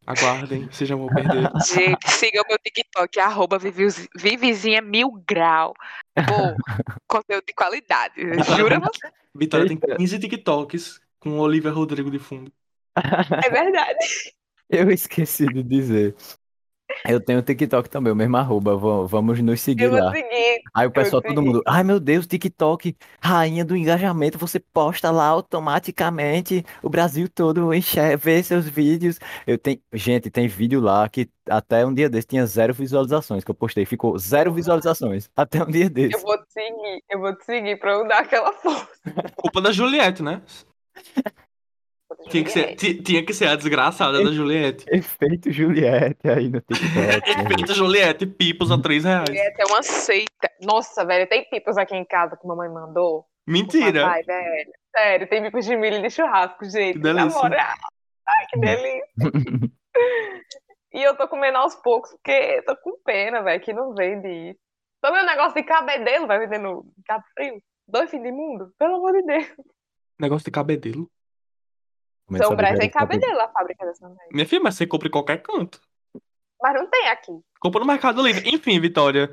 Aguardem, vocês já vão perder. Gente, siga o meu TikTok, arroba Viviz- Vivizinha Mil Grau. Pô, conteúdo de qualidade. Jura você? Vitória tem Eita. 15 TikToks com Olivia Rodrigo de fundo. É verdade. Eu esqueci de dizer. Eu tenho TikTok também, o mesmo arroba. va- Vamos nos seguir Eu lá. seguir. Aí o pessoal, todo mundo, ai meu Deus, TikTok, rainha do engajamento, você posta lá automaticamente, o Brasil todo enxerga, vê seus vídeos. Eu tenho, gente, tem vídeo lá que até um dia desse tinha zero visualizações, que eu postei, ficou zero visualizações, até um dia Eu desse. vou te seguir. Eu vou te seguir pra eu dar aquela força. Culpa da Juliette, né? Tinha que ser, ti- tinha que ser a desgraçada da Juliette. Efeito Juliette aí no TikTok. né, Efeito Juliette, pipos a 3 reais. É uma seita. Nossa, velho, tem pipos aqui em casa que mamãe mandou. Mentira. Papai, velho. Sério, tem pipos de milho de churrasco, gente. Que delícia. Na moral. Ai, que delícia. E eu tô comendo aos poucos, porque eu tô com pena, velho, que não vende isso. Também o negócio de cabedelo vai vender no Cabo Frio. Dois fim de mundo? Pelo amor de Deus. Negócio de cabedelo. São Brás tem verificar tudo. cabedelo a fábrica dessa mulher. Minha filha, mas você compra em qualquer canto. Mas não tem aqui. Compra no Mercado Livre. Enfim, Vitória.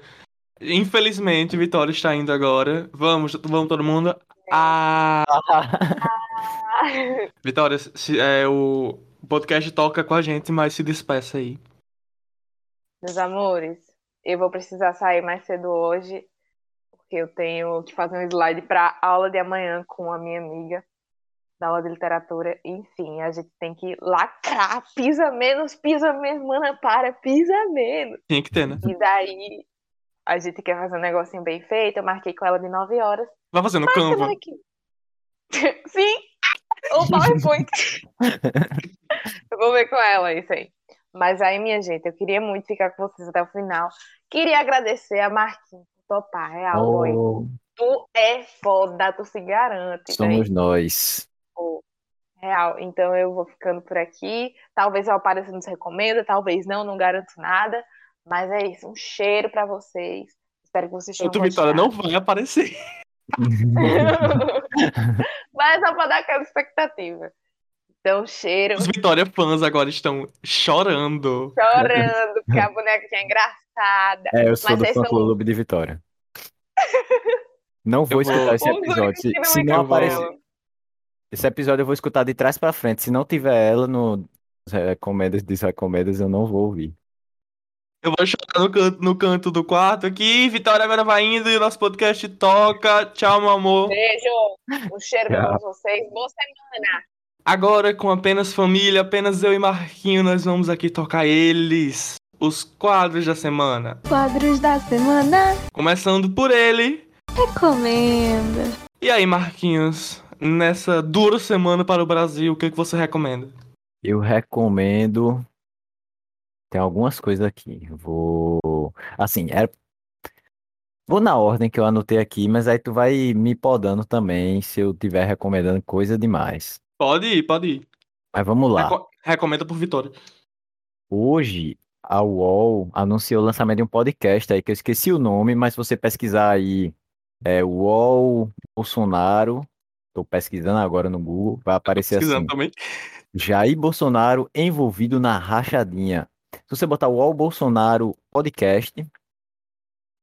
Infelizmente, Vitória está indo agora. Vamos, vamos todo mundo. Ah, Vitória, se, é, o podcast toca com a gente, mas se despeça aí. Meus amores, eu vou precisar sair mais cedo hoje, porque eu tenho que fazer um slide para aula de amanhã com a minha amiga. da aula de literatura. Enfim, a gente tem que lacrar, pisa menos, pisa menos, mana, para, pisa menos. Tinha que ter, né? E daí a gente quer fazer um negocinho bem feito. Eu marquei com ela de 9 horas. Vai fazer no Canva. que... Sim! O PowerPoint. eu vou ver com ela isso aí. Mas aí, minha gente, eu queria muito ficar com vocês até o final. Queria agradecer a Marquinhos topar, real, boy. Oh, Tu é foda, tu se garante, somos véi. nós. Real. Então eu vou ficando por aqui. Talvez eu apareça nos recomenda, talvez não, não garanto nada. Mas é isso. Um cheiro pra vocês. Espero que vocês tenham Outro Vitória não vai aparecer. Mas só pra dar aquela expectativa. Então, cheiro. Os Vitória fãs agora estão chorando. Chorando, porque a boneca é engraçada. É, eu sou Mas do fã são- clube de Vitória. Não vou Eu vou- escutar esse episódio. Se, se não aparecer. Esse episódio eu vou escutar de trás pra frente. Se não tiver ela no recomendas, desrecomendas, eu não vou ouvir. Eu vou chorar no canto, no canto do quarto aqui. Vitória agora vai indo e o nosso podcast toca. Tchau, meu amor. Beijo. Um cheiro pra todos vocês. Boa semana. Agora, com apenas família, apenas eu e Marquinho, nós vamos aqui tocar eles. Os quadros da semana. Quadros da semana. Começando por ele. Recomenda. E aí, Marquinhos? Nessa dura semana para o Brasil, o que, que você recomenda? Eu recomendo. Tem algumas coisas aqui. Vou. Assim, é. Vou na ordem que eu anotei aqui, mas aí tu vai me podando também se eu tiver recomendando coisa demais. Pode ir, pode ir. Mas vamos lá. Reco- recomenda por Vitória. Hoje, a UOL anunciou o lançamento de um podcast aí, que eu esqueci o nome, mas se você pesquisar aí, é UOL Bolsonaro, tô pesquisando agora no Google, vai aparecer assim, também. Jair Bolsonaro envolvido na rachadinha. Se você botar UOL Bolsonaro podcast,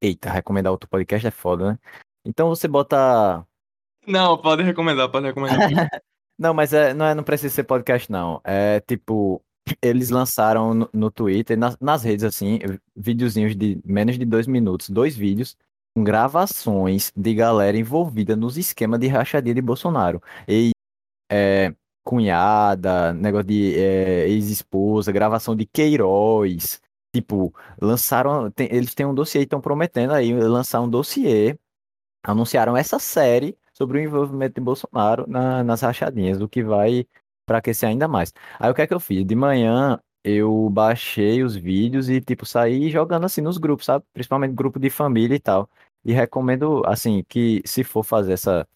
eita, recomendar outro podcast é foda, né? Então você bota Não, pode recomendar, pode recomendar. Não, mas é, não, é, não precisa ser podcast, não. É tipo, eles lançaram no, no Twitter, nas, nas redes, assim, videozinhos de menos de dois minutos, dois vídeos, com gravações de galera envolvida nos esquemas de rachadinha de Bolsonaro. E é, cunhada, negócio de é, ex-esposa, gravação de Queiroz. Tipo, lançaram. tem- eles têm um dossiê, estão prometendo aí lançar um dossiê. Anunciaram essa série sobre o envolvimento de Bolsonaro na- nas rachadinhas, o que vai enfraquecer ainda mais. Aí o que é que eu fiz? De manhã eu baixei os vídeos e, tipo, saí jogando assim nos grupos, sabe? Principalmente grupo de família e tal. E recomendo, assim, que se for fazer essa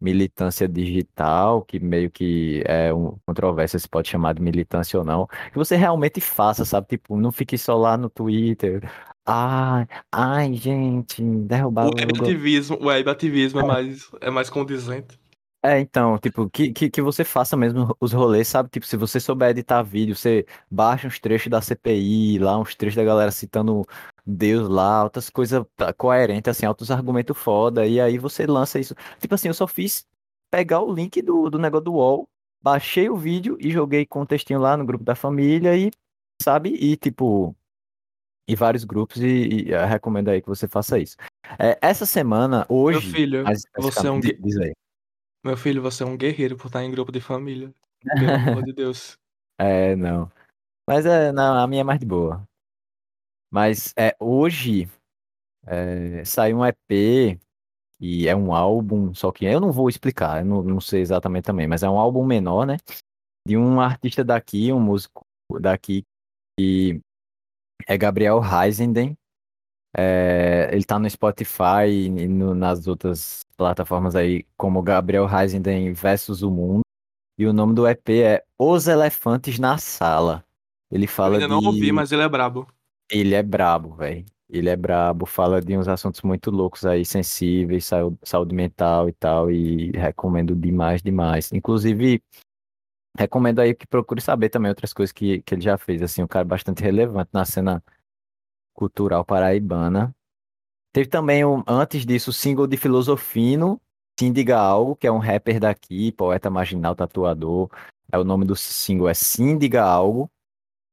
militância digital, que meio que é um controvérsia se pode chamar de militância ou não, que você realmente faça, sabe? Tipo, não fique só lá no Twitter. Ai, ai, gente, derrubar O web ativismo, o web ativismo é mais, é mais condizente. É, então, tipo, que, que, que você faça mesmo os rolês, sabe? Tipo, se você souber editar vídeo, você baixa uns trechos da CPI lá, uns trechos da galera citando Deus lá, outras coisas tá, coerentes, assim, altos argumentos foda, e aí você lança isso. Tipo assim, eu só fiz pegar o link do, do negócio do UOL, baixei o vídeo e joguei com o textinho lá no grupo da família e, sabe? E, tipo, em vários grupos e, e eu recomendo aí que você faça isso. É, essa semana, Meu hoje, filho, mais você é um, diz aí. Meu filho, você é um guerreiro por estar em grupo de família. Pelo amor de Deus. É, não. Mas é, não, a minha é mais de boa. Mas é, hoje é, saiu um EP e é um álbum, só que eu não vou explicar, eu não, não sei exatamente também, mas é um álbum menor, né? De um artista daqui, um músico daqui, que é Gabriel Reisenden. É, ele tá no Spotify e no- nas outras plataformas aí, como Gabriel Reisenden versus o Mundo. E o nome do EP é Os Elefantes na Sala. Ele Eu fala ainda não de. ouvi, mas ele é brabo. Ele é brabo, velho. Ele é brabo, fala de uns assuntos muito loucos aí, sensíveis, saúde mental e tal, e recomendo demais, demais. Inclusive, recomendo aí que procure saber também outras coisas que, que ele já fez, assim, um cara bastante relevante na cena cultural paraibana. Teve também, um, antes disso, o single de Filosofino, Sim Diga Algo, que é um rapper daqui, poeta marginal, tatuador. É o nome do single é Sim Diga Algo.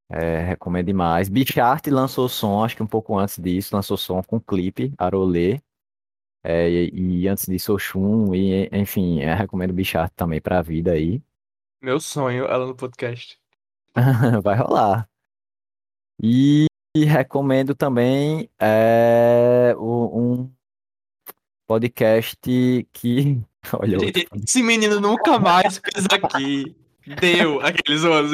É, recomendo demais. Bichart lançou som, acho que um pouco antes disso, lançou som com clipe, Arolê. É, e, e antes disso, Oxum, e enfim, eu recomendo Bichart também pra vida aí. Meu sonho, ela no podcast. Vai rolar. E, e recomendo também é, o- um podcast que. Olha, Gente, esse menino nunca mais fez aqui. Deu aqueles zoando.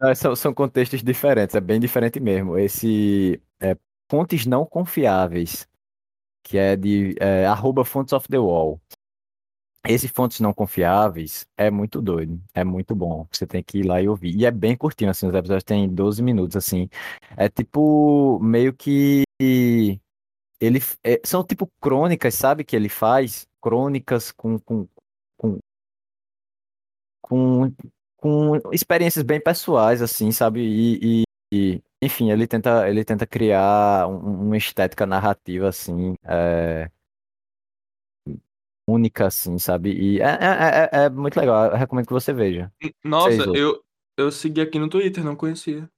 Ah, São, são contextos diferentes, é bem diferente mesmo. Esse é fontes não confiáveis, que é de é, arroba fontes of the wall. Esse fontes não confiáveis é muito doido, é muito bom. Você tem que ir lá e ouvir. E é bem curtinho, assim, os episódios têm 12 minutos, assim. É tipo, meio que ele é, são tipo crônicas, sabe, que ele faz? Crônicas com, com, com, com, com experiências bem pessoais, assim, sabe? E, e- enfim, ele tenta, ele tenta criar um- uma estética narrativa, assim, é, única, assim, sabe? E é, é, é, é muito legal, eu recomendo que você veja. Nossa, eu, eu segui aqui no Twitter, não conhecia.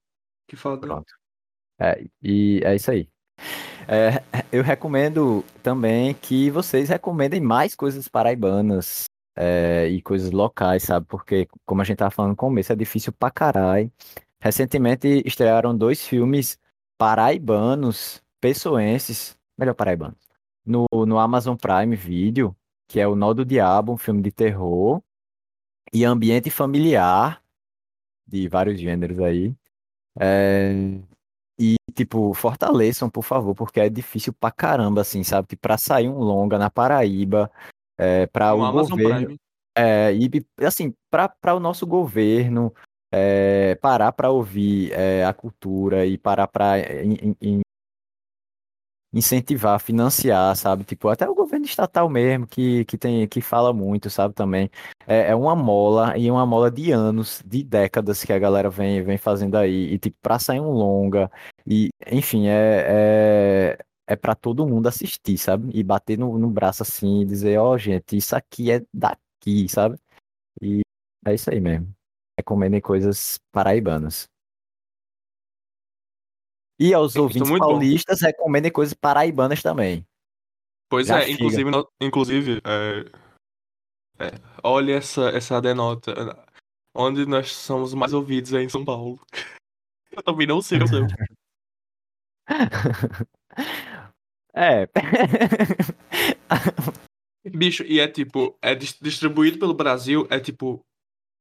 Que foda. Pronto. É, e é isso aí. É, eu recomendo também que vocês recomendem mais coisas paraibanas é, e coisas locais, sabe? Porque, como a gente tava falando no começo, é difícil pra caralho. Recentemente estrearam dois filmes paraibanos, pessoenses, melhor paraibanos, no, no Amazon Prime Video, que é O Nó do Diabo, um filme de terror, e Ambiente Familiar, de vários gêneros aí. É, e, tipo, fortaleçam, por favor, porque é difícil pra caramba, assim, sabe? Que pra sair um longa na Paraíba, é, pra o Amazon governo, Prime. é, e, assim, pra, pra o nosso governo é, parar pra ouvir é, a cultura e parar in- incentivar, financiar, sabe? Tipo, até o governo estatal mesmo, que, que tem, que fala muito, sabe, também. É, é uma mola, e uma mola de anos, de décadas que a galera vem, vem fazendo aí, e tipo, pra sair um longa, e, enfim, é, é, é para todo mundo assistir, sabe? E bater no, no braço assim, e dizer, ó, gente, isso aqui é daqui, sabe? E é isso aí mesmo. Recomendem coisas paraibanas. E aos ouvintes muito bom. paulistas, recomendem coisas paraibanas também. Pois Já é, inclusive, inclusive é, é, olha essa, essa denota. Onde nós somos mais ouvidos é em São Paulo. Eu também não sei o seu. É. Bicho, e é tipo, é dis- distribuído pelo Brasil, é tipo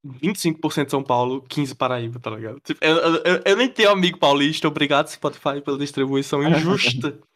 25% São Paulo, 15% Paraíba, tá ligado? Tipo, eu, eu, eu- nem tenho amigo paulista, obrigado Spotify pela distribuição injusta.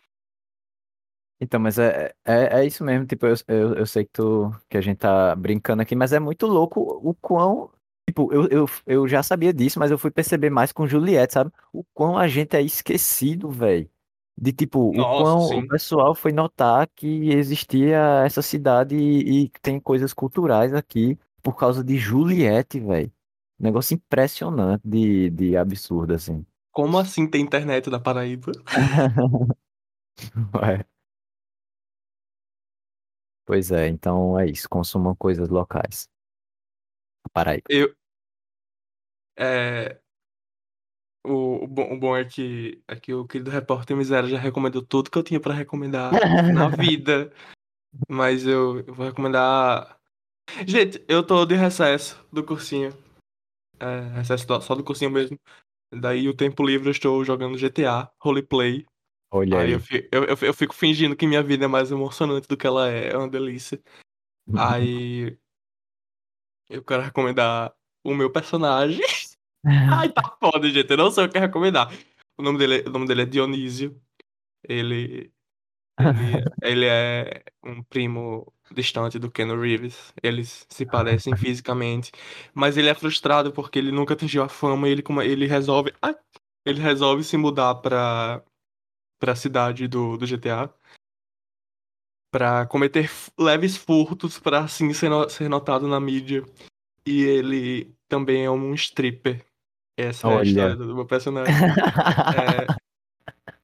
Então, mas é, é, é isso mesmo, tipo, eu, eu, eu sei que, tu, que a gente tá brincando aqui, mas é muito louco o quão. Tipo, eu, eu, eu já sabia disso, mas eu fui perceber mais com Juliette, sabe? O quão a gente é esquecido, velho. De tipo, o Nossa, quão sim. o pessoal foi notar que existia essa cidade e, e tem coisas culturais aqui por causa de Juliette, velho. Negócio impressionante de, de absurdo, assim. Como assim tem internet na Paraíba? É. Pois é, então é isso. Consumam coisas locais. Paraíba. Eu. É. O, o bom, o bom é que, é que o querido repórter Miséria já recomendou tudo que eu tinha pra recomendar na vida. Mas eu, eu vou recomendar. Gente, eu tô de recesso do cursinho. É, recesso do- só do cursinho mesmo. Daí o tempo livre eu estou jogando GTA, roleplay. Olha Aí aí. eu fico, eu, eu, eu fico fingindo que minha vida é mais emocionante do que ela é. É uma delícia. Aí. Eu quero recomendar o meu personagem. Ai, tá foda, gente. Eu não sei o que recomendar. O nome dele, o nome dele é Dionísio. Ele. Ele, ele é um primo distante do Keanu Reeves. Eles se parecem fisicamente. Mas ele é frustrado porque ele nunca atingiu a fama e ele, ele resolve. Ele resolve se mudar pra, pra cidade do, do GTA. Pra cometer leves furtos pra assim ser, no- ser notado na mídia. E ele também é um stripper. Essa é a Olha. história do meu personagem. É,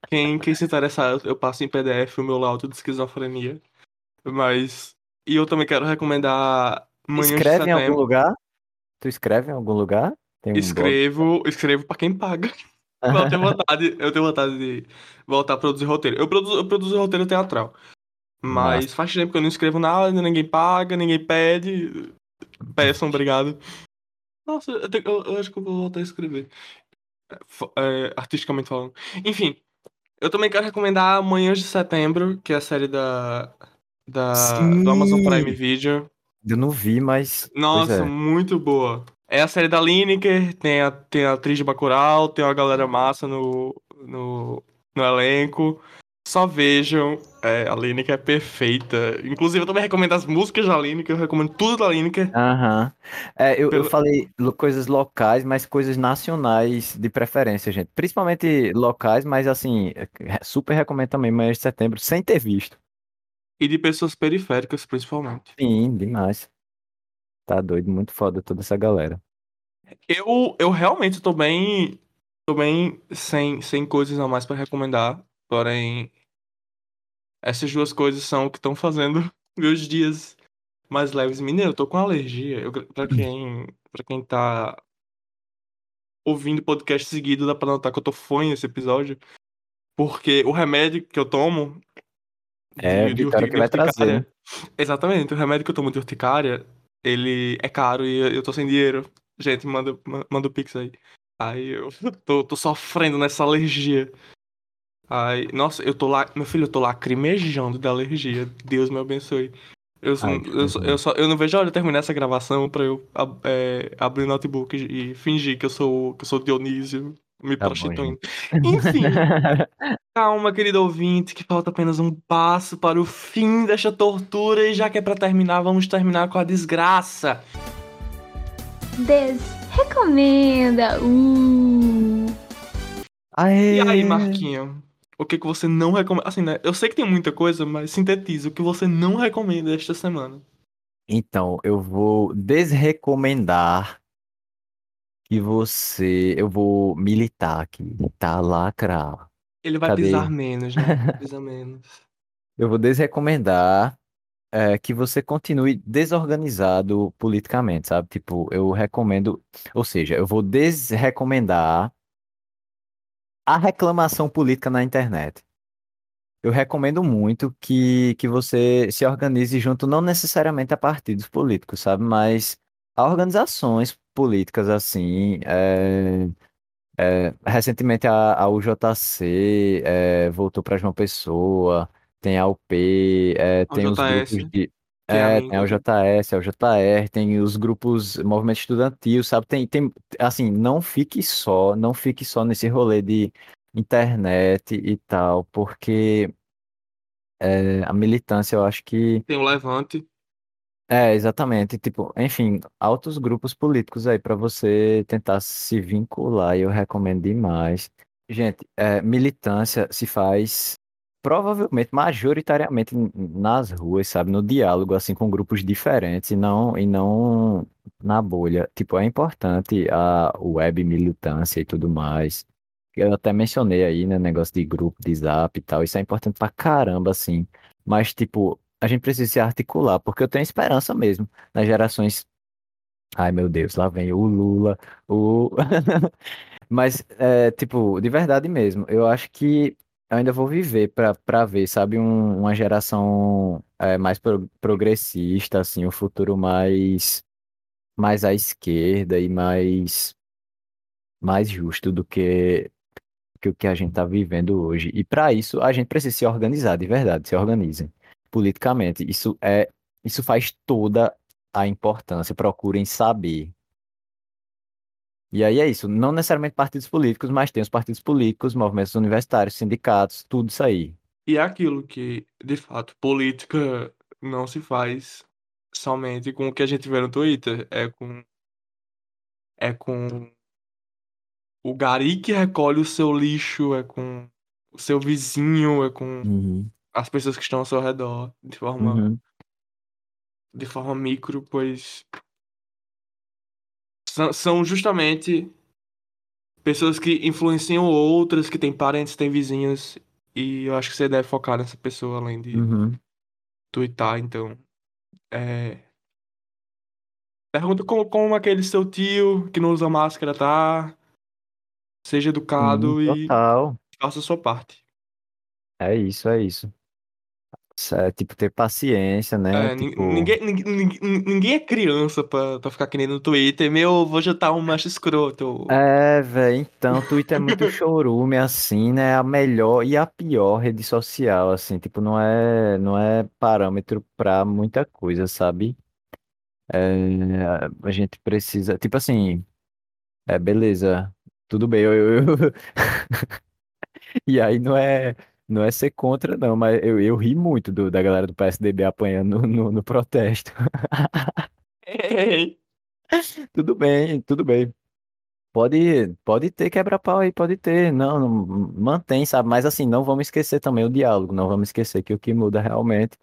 quem, quem se interessar, eu- passo em PDF o meu laudo de esquizofrenia. Mas. E eu também quero recomendar Manhãs de Escreve em algum lugar? Tu escreve em algum lugar? Um blog? Escrevo, escrevo pra quem paga. Eu tenho vontade, eu tenho vontade de voltar a produzir roteiro. Eu produzo, eu produzo roteiro teatral. Mas Massa. faz tempo que eu não escrevo nada, ninguém paga, ninguém pede. Peçam, obrigado. Nossa, eu, tenho- eu- eu acho que eu vou voltar a escrever. É, artisticamente falando. Enfim, eu também quero recomendar Manhãs de Setembro, que é a série da, da, do Amazon Prime! Video. Eu não vi, mas. Nossa, é. muito boa. É a série da Lineker, tem a, tem a atriz de Bacurau, tem uma galera massa no, no, no elenco. Só vejam, é, a Lineker é perfeita. Inclusive, eu também recomendo as músicas da Lineker, eu recomendo tudo da Lineker. Aham. É, eu, eu Pelo- falei lo- coisas locais, mas coisas nacionais de preferência, gente. Principalmente locais, mas assim, é, super recomendo também Manhã de Setembro, sem ter visto. E de pessoas periféricas, principalmente. Sim, demais. Tá doido, muito foda toda essa galera. Eu, eu realmente tô bem, tô bem sem, sem coisas a mais pra recomendar. Porém, essas duas coisas são o que estão fazendo meus dias mais leves. Menino, eu tô com alergia. Eu, pra quem, pra quem tá ouvindo podcast seguido, dá pra notar que eu tô fone nesse episódio. Porque o remédio que eu tomo É, de, de, que vai trazer, né? Exatamente, o remédio que eu tomo de urticária, ele é caro e eu tô sem dinheiro. Gente, manda, ma- manda o Pix aí. Aí eu tô, tô sofrendo nessa alergia. Aí, nossa, eu tô lá, meu filho, eu tô lacrimejando da alergia. Deus me abençoe. Eu, Ai, eu, só- coisa eu, só, eu não vejo a hora de terminar essa gravação pra eu ab- é, abrir o notebook e, e fingir que eu sou que eu sou Dionísio me Tá prostituindo. Enfim, calma, querido ouvinte, que falta apenas um passo para o fim desta tortura e já que é pra terminar, vamos terminar com a desgraça. Desrecomenda. Uh. E aí, Aê! Marquinho? O que que você não recomenda? Assim, né? Eu sei que tem muita coisa, mas sintetiza o que você não recomenda esta semana. Então, eu vou desrecomendar que você. Eu vou militar aqui, tá? Lacrar. Ele vai Cadê? pisar menos, né? Pisa menos. Eu vou desrecomendar é, que você continue desorganizado politicamente, sabe? Tipo, eu recomendo. Ou seja, eu vou desrecomendar a reclamação política na internet. Eu recomendo muito que, que você se organize junto, não necessariamente a partidos políticos, sabe? Mas a organizações políticas, assim. é, é, recentemente a, a UJC é, voltou para João Pessoa, tem a UP, tem os grupos de. É É, tem a inclusive. UJS, a UJR, tem os grupos movimento estudantil, sabe? Tem, tem, assim, não fique só, não fique só nesse rolê de internet e tal, porque é, a militância eu acho que Tem o Levante. é, exatamente. Tipo, enfim, altos grupos políticos aí para você tentar se vincular, e eu recomendo demais. Gente, é, militância se faz provavelmente, majoritariamente nas ruas, sabe? No diálogo, assim, com grupos diferentes e não, e não na bolha. Tipo, é importante a web militância e tudo mais. Eu até mencionei aí, né, negócio de grupo, de zap e tal. Isso é importante pra caramba, assim. Mas, tipo, a gente precisa se articular, porque eu tenho esperança mesmo nas gerações. Ai, meu Deus, lá vem o Lula, o. Mas, é, tipo, de verdade mesmo, eu acho que eu ainda vou viver pra ver, sabe, um- uma geração é, mais pro- progressista, assim, um futuro mais, mais à esquerda e mais, mais justo do que, que o que a gente tá vivendo hoje. E para isso, a gente precisa se organizar, de verdade, se organizem politicamente. Isso é, isso faz toda a importância. Procurem saber. E aí é isso. Não necessariamente partidos políticos, mas tem os partidos políticos, movimentos universitários, sindicatos, tudo isso aí. E é aquilo que, de fato, política não se faz somente com o que a gente vê no Twitter. É com. É com o gari que recolhe o seu lixo, é com o seu vizinho, é com Uhum, as pessoas que estão ao seu redor, de forma, uhum, de forma micro, pois são, são justamente pessoas que influenciam outras, que têm parentes, têm vizinhos, e eu acho que você deve focar nessa pessoa além de uhum. twittar, então. É... Pergunta como, como aquele seu tio que não usa máscara tá. Seja educado e total. faça a sua parte. É isso, é isso. É, tipo, ter paciência, né? É, Tipo, ninguém, ninguém, ninguém- é criança pra, pra ficar que nem no Twitter. Meu, vou juntar um macho escroto. é, velho, então, Twitter é muito chorume, assim, né? A melhor e a pior rede social, assim, tipo, não é, não é parâmetro pra muita coisa, sabe? É, a gente precisa, tipo assim, é, beleza, tudo bem, eu- eu- e aí não é, não é ser contra, não, mas eu, eu ri muito do- da galera do PSDB apanhando no, no no protesto. Tudo bem, tudo bem. Pode, pode ter quebra-pau aí, pode ter. Não, não, mantém, sabe? Mas assim, não vamos esquecer também o diálogo. Não vamos esquecer que o que muda realmente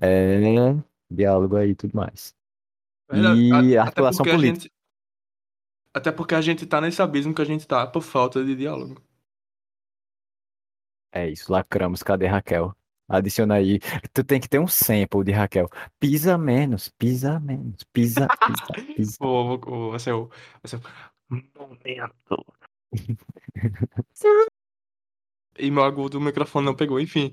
é diálogo aí e tudo mais. verdade, E a- articulação política. gente. Até porque a gente tá nesse abismo que a gente tá por falta de diálogo. É isso, lacramos. Cadê Raquel? Adiciona aí. Tu tem que ter um sample de Raquel. Pisa menos, pisa menos, pisa, pisa, pisa. Vou, vou, vai ser o. Vai ser o momento. E meu agudo, o microfone não pegou, enfim.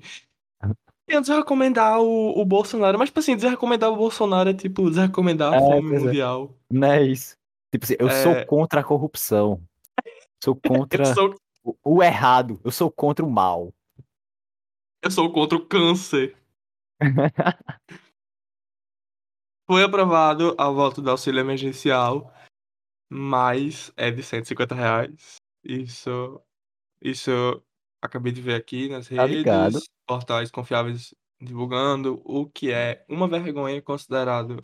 Eu desrecomendar o, o Bolsonaro, mas, tipo assim, desrecomendar o Bolsonaro é tipo desrecomendar a É, fome é. mundial. Não é isso. Tipo assim, eu sou É. contra a corrupção. Sou Eu contra sou, o, o errado. Eu sou contra o mal. eu sou contra o câncer. Foi aprovado a volta do auxílio emergencial, mas é de 150 reais. Isso, isso eu acabei de ver aqui nas Tá ligado? redes, portais confiáveis divulgando, o que é uma vergonha considerado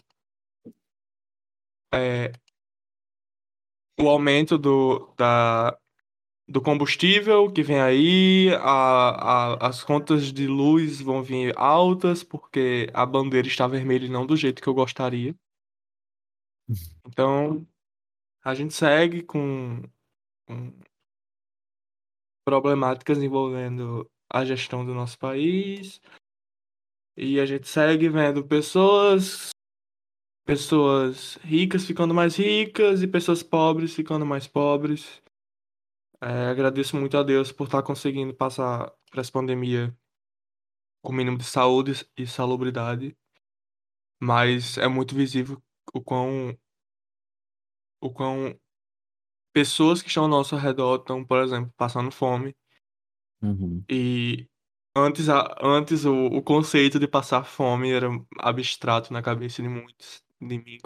é, o aumento do, da, do combustível que vem aí, a, a- as contas de luz vão vir altas porque a bandeira está vermelha e não do jeito que eu gostaria. Então, a gente segue com, com problemáticas envolvendo a gestão do nosso país e a gente segue vendo pessoas pessoas ricas ficando mais ricas e pessoas pobres ficando mais pobres. É, agradeço muito a Deus por estar conseguindo passar por essa pandemia com o mínimo de saúde e salubridade, mas é muito visível o quão, o quão pessoas que estão ao nosso redor estão, por exemplo, passando fome. Uhum. E antes, a, antes o, o conceito de passar fome era abstrato na cabeça de muitos, de mim,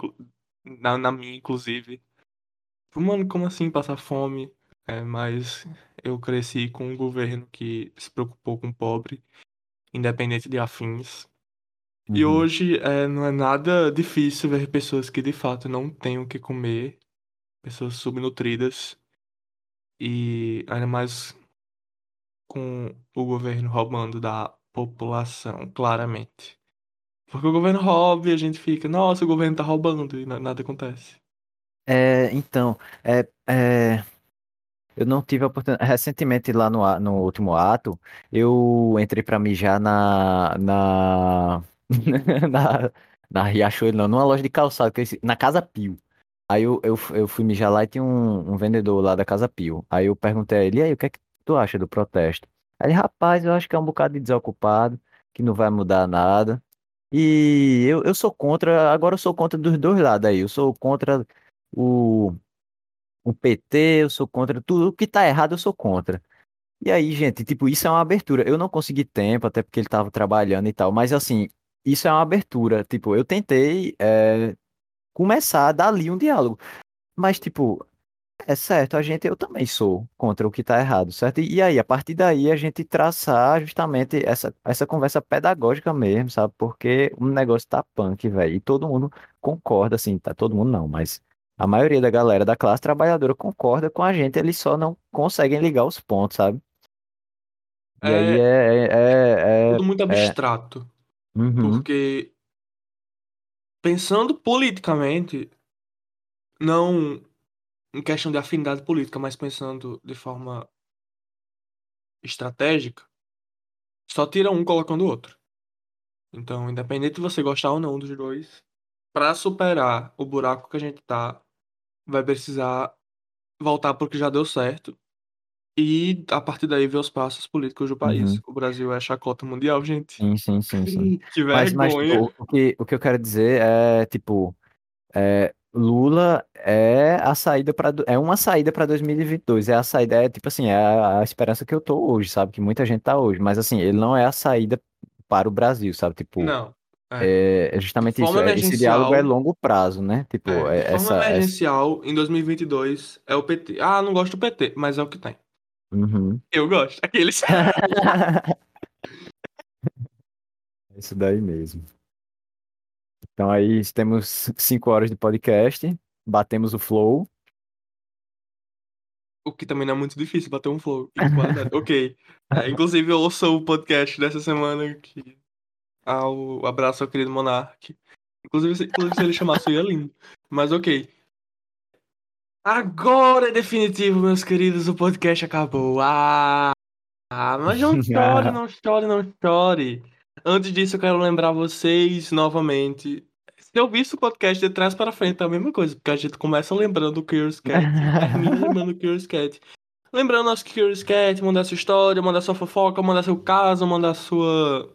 na, na minha inclusive. Mano, como assim passar fome? É, mas eu cresci com um governo que se preocupou com o pobre, independente de afins. E Uhum. hoje é, não é nada difícil ver pessoas que de fato não têm o que comer, pessoas subnutridas, e ainda mais com o governo roubando da população, claramente. Porque o governo rouba e a gente fica, nossa, o governo tá roubando e na- nada acontece. É, então, é, é, eu não tive a oportunidade. Recentemente, lá no, no último ato, eu entrei pra mijar na, na, na, na Riachuelo, não, numa loja de calçado, esque- na Casa Pio. Aí eu, eu, eu fui mijar lá e tinha um, um vendedor lá da Casa Pio. Aí eu perguntei a ele, e aí, o que é que tu acha do protesto? Aí ele, rapaz, eu acho que é um bocado de desocupado, que não vai mudar nada. E eu, eu sou contra, agora eu sou contra dos dois lados aí. Eu sou contra o, o PT, eu sou contra tudo. O que tá errado, eu sou contra. E aí, gente, tipo, isso é uma abertura. Eu não consegui tempo, até porque ele tava trabalhando e tal, mas assim, isso é uma abertura. Tipo, eu tentei é, começar dali um diálogo. Mas, tipo, é certo, a gente, eu também sou contra o que tá errado, certo? E, e aí, a partir daí, a gente traçar justamente essa, essa conversa pedagógica mesmo, sabe? Porque o negócio tá punk, velho. E todo mundo concorda, assim, tá? Todo mundo não, mas a maioria da galera da classe trabalhadora concorda com a gente, eles só não conseguem ligar os pontos, sabe? E aí É é, é, é, tudo muito é, abstrato. uhum, Porque pensando politicamente, não em questão de afinidade política, mas pensando de forma estratégica, só tira um colocando o outro. Então, independente de você gostar ou não dos dois, para superar o buraco que a gente tá, vai precisar voltar pro que já deu certo E a partir daí ver os passos políticos do país. Uhum. O Brasil é chacota mundial, gente. Sim, sim, sim, sim. Que Mas, mas tipo, o que, o que eu quero dizer é, tipo, é, Lula é a saída para é uma saída para 2022, é a saída, é tipo assim, é a, a esperança que eu tô hoje, sabe? Que muita gente tá hoje, mas assim, ele não é a saída para o Brasil, sabe? Tipo, Não. É, é justamente De isso, é- esse diálogo é emergencial- longo prazo, né? Tipo, É, é, forma essa, emergencial, em 2022, é o PT. Ah, não gosto do PT, mas é o que tem. Uhum. Eu gosto. Aqueles. Isso daí mesmo. Então aí temos cinco horas de podcast, batemos o flow. O que também não é muito difícil bater um flow. ok. É, inclusive, eu ouço o podcast dessa semana que. Ah, o abraço ao querido Monark. Inclusive, se, inclusive, se ele chamasse, eu ia lindo. Mas ok. Agora é definitivo, meus queridos, o podcast acabou. Ah, ah, mas não chore, não chore, não chore. Antes disso, eu quero lembrar vocês novamente. Se eu visse o podcast de trás para frente, é a mesma coisa, porque a gente começa lembrando o Curious Cat termina lembrando o Curious Cat. Lembrando nosso Curious Cat, mandar sua história, mandar sua fofoca, mandar seu caso, mandar sua.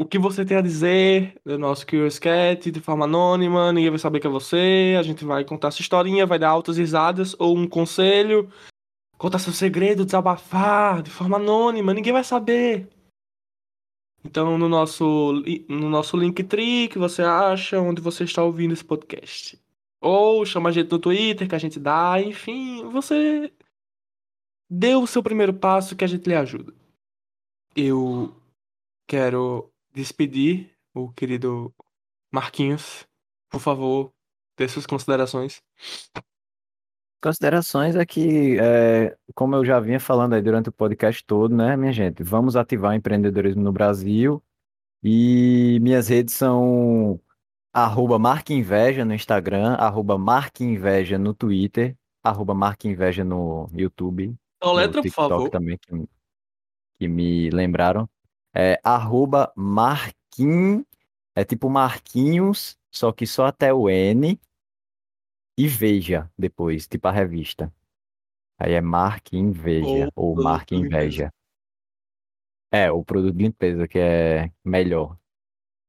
O que você tem a dizer do nosso Curious Cat de forma anônima, ninguém vai saber que é você. A gente vai contar sua historinha, vai dar altas risadas ou um conselho, contar seu segredo, desabafar de forma anônima, ninguém vai saber. Então, no nosso, no nosso Linktree, que você acha onde você está ouvindo esse podcast. Ou chama a gente no Twitter, que a gente dá, enfim, você deu o seu primeiro passo que a gente lhe ajuda. Eu quero despedir o querido Marquinhos. Por favor, dê suas considerações. Considerações é que, é, como eu já vinha falando aí durante o podcast todo, né, minha gente, vamos ativar o empreendedorismo no Brasil e minhas redes são arroba marquinveja no Instagram, arroba marquinveja no Twitter, arroba marquinveja no YouTube, Então, no letra, por favor. também, que, que me lembraram. É arroba marquin, é tipo Marquinhos, só que só até o N e veja depois, tipo a revista. Aí é Marque Inveja ou, Marque limpeza. Inveja. É, o produto de limpeza que é melhor.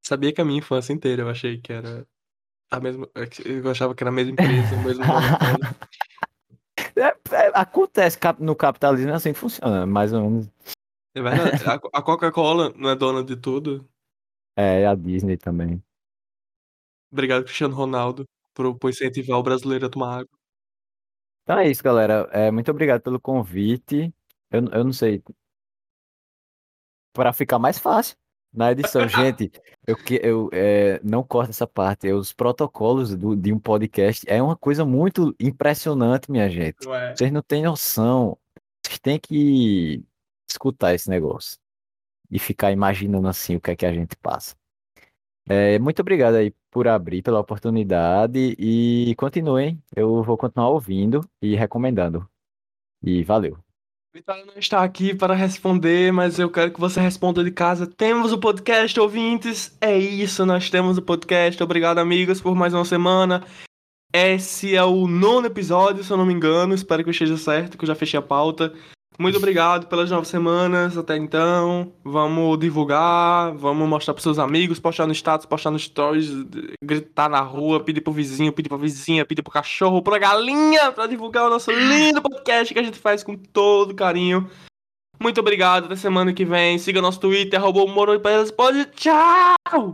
Sabia que a minha infância inteira eu achei que era a mesma. Eu achava que era a mesma empresa, o mesmo monopólio. É, é, acontece no capitalismo é assim que funciona, mais ou menos. É verdade. A, Coca-Cola não é dona de tudo. É a Disney também. Obrigado, Cristiano Ronaldo, por, por incentivar o brasileiro a tomar água. Então é isso, galera. É, muito obrigado pelo convite. Eu, eu não sei. Para ficar mais fácil na edição, gente, eu, que- eu é, não corto essa parte. Os protocolos do- de um podcast é uma coisa muito impressionante, minha gente. Não é? Vocês não têm noção. Vocês têm que escutar esse negócio e ficar imaginando assim o que é que a gente passa. É, muito obrigado aí por abrir pela oportunidade e continuem. Eu vou continuar ouvindo e recomendando. E valeu. Vitória não está aqui para responder, mas eu quero que você responda de casa. Temos o podcast, ouvintes. É isso, nós temos o podcast. Obrigado, amigos, por mais uma semana. Esse é o nono episódio, se eu não me engano. Espero que eu esteja certo, que eu já fechei a pauta. Muito obrigado pelas nove semanas até então. Vamos divulgar, vamos mostrar para seus amigos, postar no status, postar nos stories, gritar na rua, pedir pro vizinho, pedir pra vizinha, pedir pro cachorro, pra galinha, pra divulgar o nosso lindo podcast que a gente faz com todo carinho. Muito obrigado, até semana que vem. Siga nosso Twitter, arroba Moro e. Tchau!